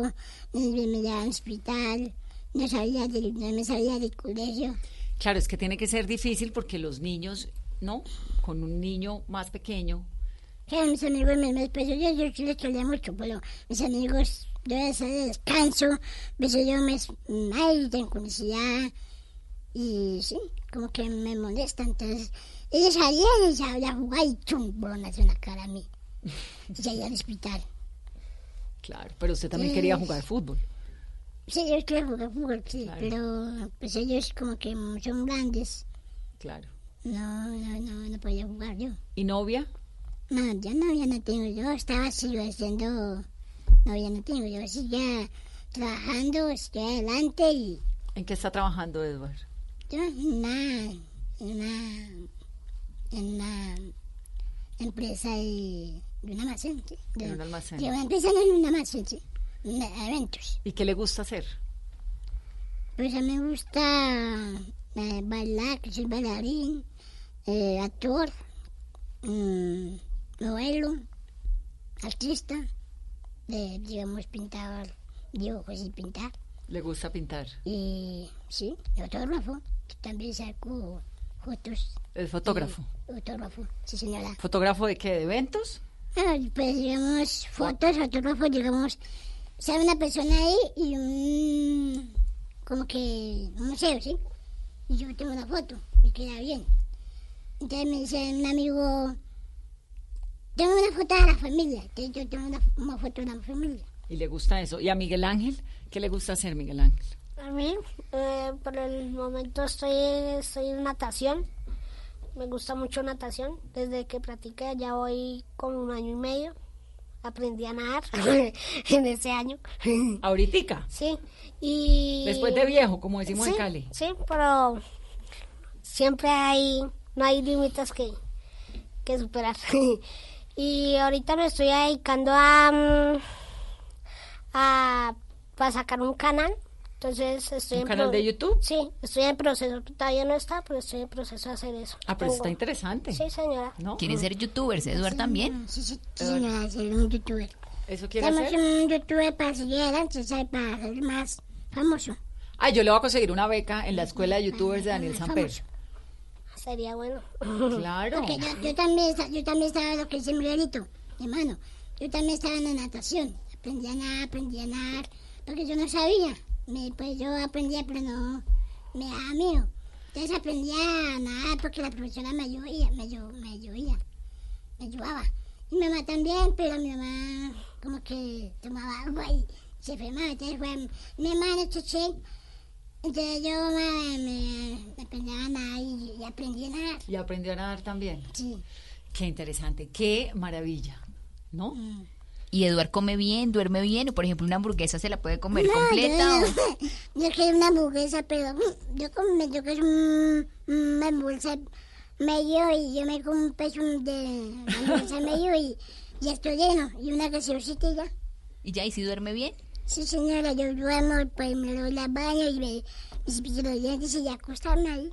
me, me llevaban al hospital, no, sabía del- no me salía del colegio. Claro, es que tiene que ser difícil porque los niños, ¿no? Con un niño más pequeño, Claro, mis amigos me, me pues, yo, yo sí les mucho, pero mis amigos, yo de descanso, veces yo me, ay, tengo curiosidad, y sí, como que me molesta, entonces, ellos salían y salían a jugar y chum, bolonazo en la cara a mí, y salía al hospital. claro, pero usted también quería jugar fútbol. Sí, yo quiero jugar fútbol, sí, pero pues ellos como que son grandes, Claro. no, no, no, no podía jugar yo. ¿Y novia? No, yo novia no tengo, yo estaba sigo haciendo, novia no tengo, yo seguía trabajando, estoy adelante y ¿En qué está trabajando, Edward? yo en una, en una, en una empresa de, de un almacén, sí, de, En un almacén. empresa no en un almacén, sí, de eventos. ¿Y qué le gusta hacer? Pues a mí me gusta eh, bailar, que soy bailarín, eh, actor, mm, modelo, artista, de, digamos, pintar dibujos y pintar. ¿Le gusta pintar? Y sí, fotógrafo, que también saco fotos. ¿Es fotógrafo? Sí, fotógrafo, sí señora. ¿Fotógrafo de qué? ¿De eventos? Ah, pues digamos, fotos, fotógrafos, digamos, sale una persona ahí y un, como que un museo, ¿sí? Y yo tengo una foto, me queda bien. Entonces me dice un amigo, tengo una foto de la familia, yo tengo una, una foto de la familia. ¿Y le gusta eso? ¿Y a Miguel Ángel? ¿Qué le gusta hacer, Miguel Ángel? A mí, eh, por el momento estoy, estoy en natación. Me gusta mucho natación. Desde que practiqué ya voy con un año y medio. Aprendí a nadar en ese año. ¿Ahoritica? Sí. Y... Después de viejo, como decimos en Cali. Sí, pero siempre hay, no hay límites que, que superar. y ahorita me estoy dedicando a, mm, a para sacar un canal. Entonces estoy ¿Un en canal de YouTube? Sí, estoy en proceso. Todavía no está, pero estoy en proceso de hacer eso. Ah, pero Tengo- está interesante. Sí, señora. ¿No? ¿Quiere ser youtuber, Eduard también? Sí, sí, sí, señora, ser un youtuber. ¿Eso quiere Tenemos hacer? un youtuber para seguir adelante. Para ser más famoso. Ah, yo le voy a conseguir una beca en la escuela de youtubers de Daniel Samper. Sería bueno. Claro. Porque yo, yo también, yo también estaba lo que dice Miguelito, mi hermano. Yo también estaba en la natación. Aprendí a nadar, aprendí a nadar, porque yo no sabía. Me, pues yo aprendía, pero no me daba miedo. Entonces aprendí a nadar porque la profesora me ayudía, me, ayu- me ayudía, me ayudaba. Y mi mamá también, pero mi mamá como que tomaba agua y se enfermaba. Entonces fue mi hermano Cheche. Entonces yo me, me, me aprendí a nadar y, y aprendí a nadar. Y aprendió a nadar también. Sí. Qué interesante, qué maravilla, ¿no? ¿Y Eduard come bien, duerme bien? O por ejemplo, una hamburguesa se la puede comer No, completa. Yo, yo quiero una hamburguesa, pero mm, yo como yo quiero un- una hamburguesa medio y yo me como un peso de hamburguesa medio y, y estoy lleno. Y una gaseosita y ya. ¿Y ya, y si duerme bien? Sí, señora, yo duermo, pues me doy la baño y me, me cepillo los dientes y ya acostarme ahí.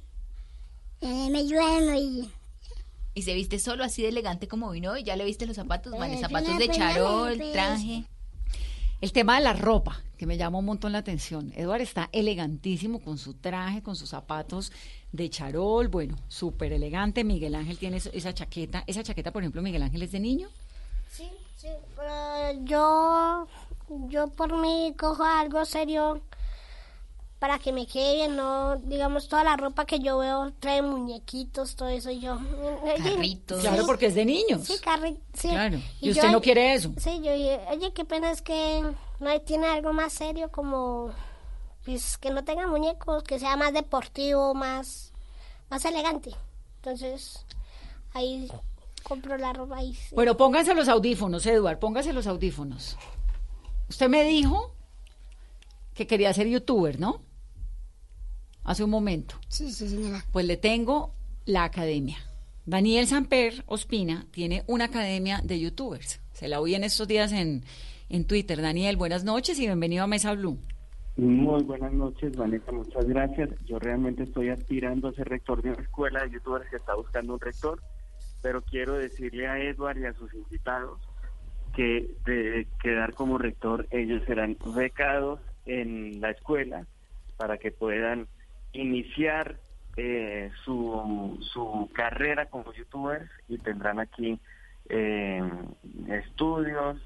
Eh, me duermo y... ¿Y se viste solo así de elegante como vino hoy? ¿Ya le viste los zapatos? Vale, Eh, zapatos de pues, charol, pues. traje. El tema de la ropa, que me llama un montón la atención. Eduard está elegantísimo con su traje, con sus zapatos de charol, bueno, súper elegante. Miguel Ángel tiene esa chaqueta. Esa chaqueta, por ejemplo, Miguel Ángel es de niño. Sí, sí, pero yo, yo por mí cojo algo serio para que me quede bien, no, digamos, toda la ropa que yo veo trae muñequitos, todo eso, y yo... Carritos. Claro, porque es de niños. Sí, carritos, sí. Claro. Y yo- usted no quiere eso. Sí, yo dije, oye, qué pena es que no tiene algo más serio como, pues, que no tenga muñecos, que sea más deportivo, más, más elegante. Entonces, ahí compro la ropa ahí. sí. Bueno, pónganse los audífonos, Eduard, pónganse los audífonos. Usted me dijo que quería ser youtuber, ¿no? Hace un momento. Sí, sí, señora. Pues le tengo la academia. Daniel Samper Ospina tiene una academia de youtubers. Se la oí en estos días en, en Twitter. Daniel, buenas noches y bienvenido a Mesa Blue. Muy buenas noches, Vanessa, muchas gracias. Yo realmente estoy aspirando a ser rector de una escuela de youtubers que está buscando un rector, pero quiero decirle a Edward y a sus invitados que de quedar como rector ellos serán becados en la escuela para que puedan iniciar eh, su, su carrera como youtubers y tendrán aquí eh, estudios,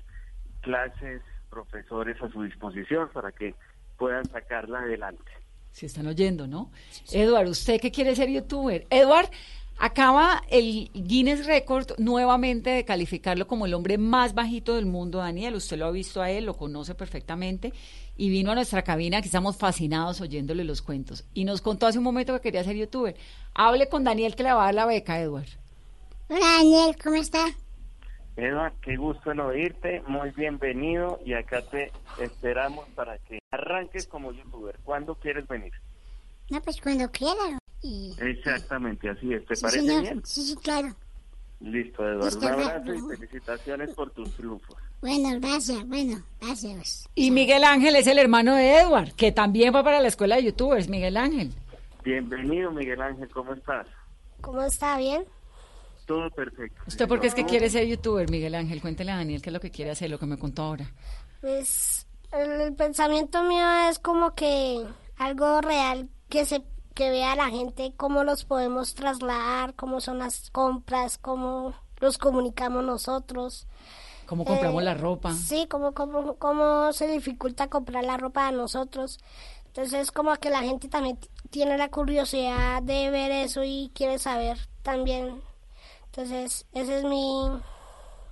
clases, profesores a su disposición para que puedan sacarla adelante. Si están oyendo, ¿no? Edward, ¿usted qué quiere ser youtuber? Edward, acaba el Guinness Record nuevamente de calificarlo como el hombre más bajito del mundo, Daniel. Usted lo ha visto a él, lo conoce perfectamente y vino a nuestra cabina que estamos fascinados oyéndole los cuentos. Y nos contó hace un momento que quería ser youtuber. Hable con Daniel que le va a dar la beca, Edward. Hola Daniel, ¿cómo está? Edward, qué gusto en oírte, muy bienvenido y acá te esperamos para que arranques como youtuber. ¿Cuándo quieres venir? No, pues cuando quiera. Y... Exactamente, así es. ¿Te Sí, parece señor. bien? Sí, sí, claro. Listo, Eduardo. Listo, Un abrazo y felicitaciones por tus triunfos. Bueno, gracias, bueno, gracias. Y Miguel Ángel es el hermano de Edward, que también va para la escuela de youtubers, Miguel Ángel. Bienvenido, Miguel Ángel, ¿cómo estás? ¿Cómo está? ¿Bien? Todo perfecto. ¿Usted por qué es que quiere ser youtuber, Miguel Ángel? Cuéntele a Daniel qué es lo que quiere hacer, lo que me contó ahora. Pues el, el pensamiento mío es como que algo real que se que vea la gente cómo los podemos trasladar, cómo son las compras, cómo los comunicamos nosotros. ¿Cómo compramos Eh, la ropa? Sí, cómo, cómo, cómo se dificulta comprar la ropa a nosotros. Entonces, como que la gente también tiene la curiosidad de ver eso y quiere saber también. Entonces, ese es mi,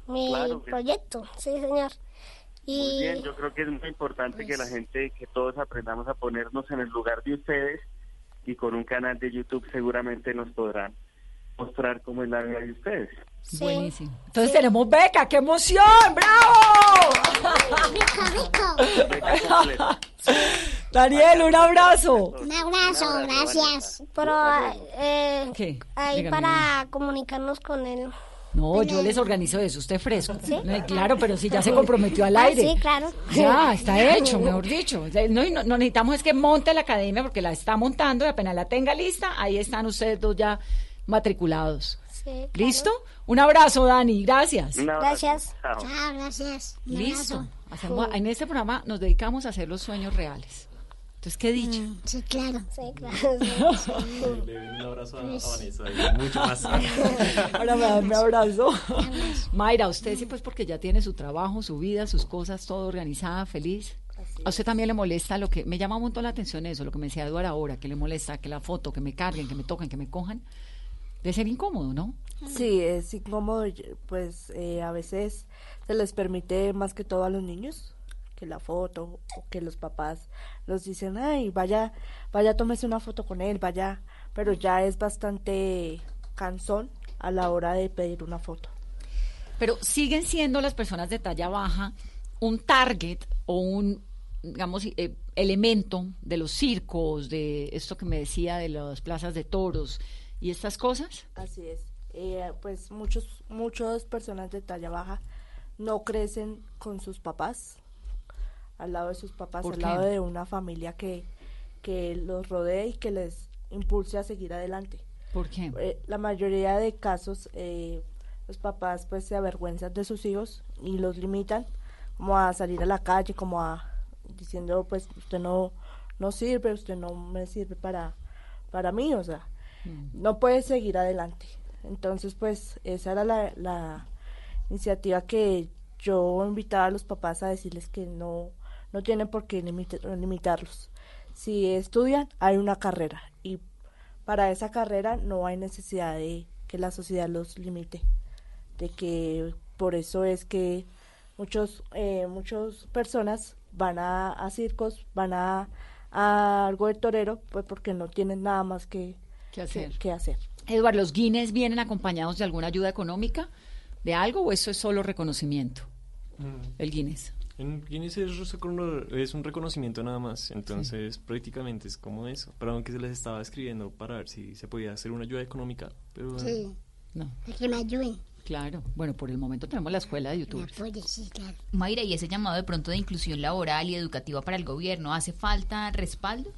mi Claro que- proyecto, sí, señor. Y Muy bien, yo creo que es muy importante que la gente, que todos aprendamos a ponernos en el lugar de ustedes y con un canal de YouTube seguramente nos podrán mostrar cómo es la vida de ustedes. Buenísimo. Entonces tenemos beca, ¡qué emoción! ¡Bravo! Daniel, un abrazo. Un abrazo, gracias. Pero eh, ¿Qué? ahí Dígame, para comunicarnos con él. No, yo les organizo eso, usted fresco. Claro, pero si ya se comprometió al Ah, aire. sí, claro. Ya, está hecho, mejor dicho. No, y no, no necesitamos es que monte la academia porque la está montando y apenas la tenga lista, ahí están ustedes dos ya matriculados. Sí, claro. ¿Listo? Un abrazo, Dani, gracias. Gracias. Chao, gracias. Listo. Hacemos, en este programa nos dedicamos a hacer los sueños reales. Entonces, ¿qué dicho? Mm, Sí, claro. Sí, claro. Un abrazo a, a Vanessa y mucho más. Ahora me un abrazo. Mayra, usted sí, pues porque ya tiene su trabajo, su vida, sus cosas, todo organizada, feliz. A usted también le molesta lo que me llama un montón la atención eso, lo que me decía Eduardo ahora, que le molesta que la foto, que me carguen, que me toquen, que me cojan. De ser incómodo, ¿no? Sí, es incómodo, pues eh, a veces se les permite más que todo a los niños que la foto o que los papás los dicen, ay, vaya, vaya, tómese una foto con él, vaya, pero ya es bastante cansón a la hora de pedir una foto. Pero siguen siendo las personas de talla baja un target o un, digamos, eh, elemento de los circos, de esto que me decía de las plazas de toros y estas cosas. Así es. Eh, pues muchos, muchas personas de talla baja no crecen con sus papás, al lado de sus papás, ¿Por al qué? lado de una familia que, que los rodee y que les impulse a seguir adelante. ¿Por qué? Eh, la mayoría de casos, eh, los papás pues se avergüenzan de sus hijos y los limitan como a salir a la calle, como a diciendo pues usted no, no sirve, usted no me sirve para, para mí, o sea, no puede seguir adelante. Entonces, pues, esa era la, la iniciativa que yo invitaba a los papás a decirles que no, no tienen por qué limit- limitarlos. Si estudian, hay una carrera y para esa carrera no hay necesidad de que la sociedad los limite. De que por eso es que muchos, eh, muchas personas van a, a circos, van a, a algo de torero, pues porque no tienen nada más que, ¿Qué hacer? que- que hacer. Eduardo, ¿los Guinness vienen acompañados de alguna ayuda económica? ¿De algo o eso es solo reconocimiento? El Guinness. En Guinness es, un reconocimiento nada más, entonces prácticamente es como eso. Pero aunque se les estaba escribiendo para ver si se podía hacer una ayuda económica, pero Sí. No. que me ayuden. Claro. Bueno, por el momento tenemos la escuela de YouTube. sí, claro. Mayra, y ese llamado de pronto de inclusión laboral y educativa para el gobierno, ¿hace falta respaldo?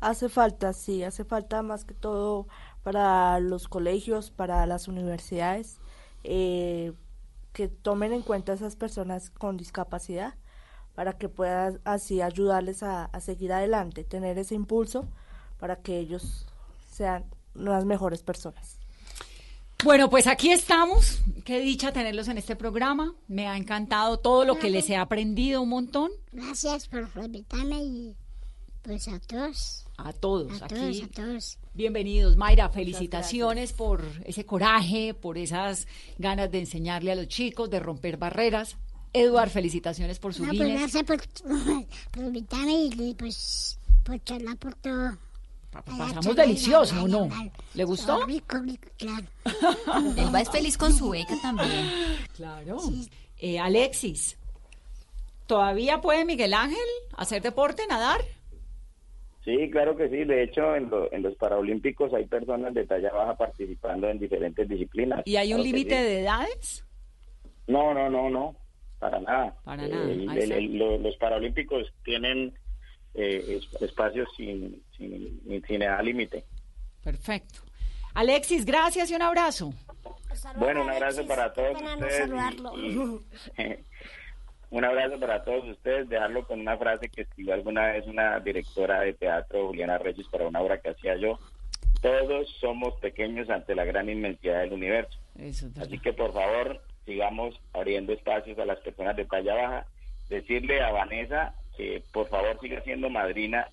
Hace falta, sí, hace falta más que todo para los colegios, para las universidades, eh, que tomen en cuenta a esas personas con discapacidad para que puedan así ayudarles a, a seguir adelante, tener ese impulso para que ellos sean unas mejores personas. Bueno, pues aquí estamos. Qué dicha tenerlos en este programa. Me ha encantado todo lo que les he aprendido un montón. Gracias por invitarme y pues a todos. A todos A aquí. todos, a todos. Bienvenidos, Mayra. Felicitaciones por ese coraje, por esas ganas de enseñarle a los chicos, de romper barreras. Eduard, felicitaciones por su No, pues gracias por, por invitarme y pues por charlar por todo. Pasamos delicioso, ¿o no? ¿Le gustó? Rico, rico, claro. Él va es feliz con su beca también. Claro. Eh, Alexis, ¿todavía puede Miguel Ángel hacer deporte, nadar? Sí, claro que sí. De hecho, en, lo- en los Paralímpicos hay personas de talla baja participando en diferentes disciplinas. ¿Y hay un Claro límite sí. de edades? No, no, no, no. Para nada. Para nada, El- ahí el- está. el- lo- los Paralímpicos tienen eh, es- espacios sin, sin, sin edad límite. Perfecto. Alexis, gracias y un abrazo. Bueno, un abrazo para todos ustedes. y- saludarlo. y- un abrazo para todos ustedes. Dejarlo con una frase que escribió alguna vez una directora de teatro, Juliana Reyes, para una obra que hacía yo. Todos somos pequeños ante la gran inmensidad del universo. Eso. Así que por favor sigamos abriendo espacios a las personas de talla baja. Decirle a Vanessa que por favor siga siendo madrina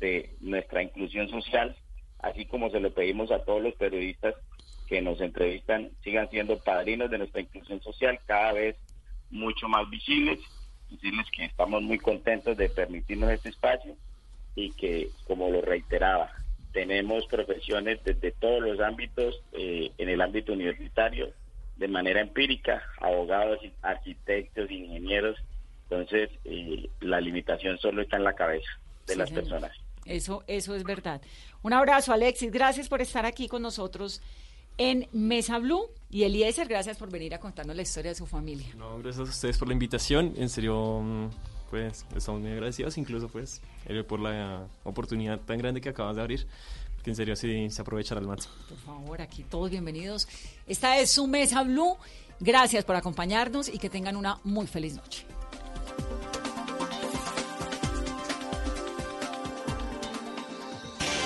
de nuestra inclusión social, así como se lo pedimos a todos los periodistas que nos entrevistan, sigan siendo padrinos de nuestra inclusión social cada vez mucho más visibles. Decirles que estamos muy contentos de permitirnos este espacio y que, como lo reiteraba, tenemos profesiones desde todos los ámbitos, eh, en el ámbito universitario, de manera empírica, abogados, arquitectos, ingenieros. Entonces, eh, la limitación solo está en la cabeza de Sí, las señor. personas. Eso, eso es verdad. Un abrazo, Alexis. Gracias por estar aquí con nosotros en Mesa Blue. Y Eliezer, gracias por venir a contarnos la historia de su familia. No, gracias a ustedes por la invitación. En serio, mm, pues estamos muy agradecidos, incluso pues eh, por la oportunidad tan grande que acabas de abrir. Porque en serio sí se aprovechará al máximo. Por favor, aquí todos bienvenidos. Esta es su Mesa Blue. Gracias por acompañarnos y que tengan una muy feliz noche.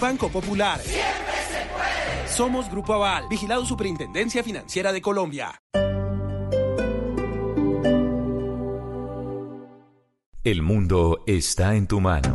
Banco Popular. Siempre se puede. Somos Grupo Aval, vigilado Superintendencia Financiera de Colombia. El mundo está en tu mano.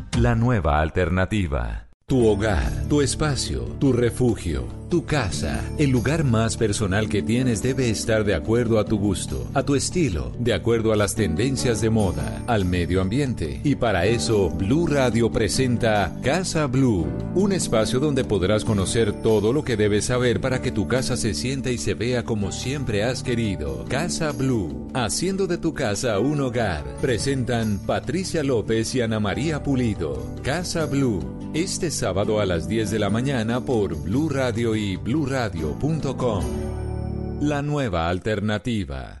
la nueva alternativa. Tu hogar, tu espacio, tu refugio, tu casa, el lugar más personal que tienes debe estar de acuerdo a tu gusto, a tu estilo, de acuerdo a las tendencias de moda, al medio ambiente. Y para eso, Blue Radio presenta Casa Blue, un espacio donde podrás conocer todo lo que debes saber para que tu casa se sienta y se vea como siempre has querido. Casa Blue, haciendo de tu casa un hogar. Presentan Patricia López y Ana María Pulido. Casa Blue, este sábado a las 10 de la mañana por Blue Radio y bluradio.com. La nueva alternativa.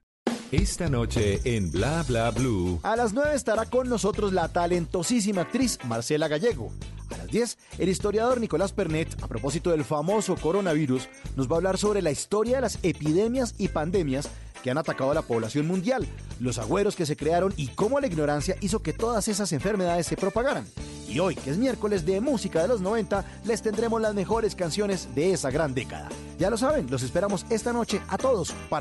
Esta noche en Bla Bla Blue. A las 9 estará con nosotros la talentosísima actriz Marcela Gallego. A las 10, el historiador Nicolás Pernet, a propósito del famoso coronavirus, nos va a hablar sobre la historia de las epidemias y pandemias que han atacado a la población mundial, los agüeros que se crearon y cómo la ignorancia hizo que todas esas enfermedades se propagaran. Y hoy, que es miércoles de música de los 90, les tendremos las mejores canciones de esa gran década. Ya lo saben, los esperamos esta noche a todos para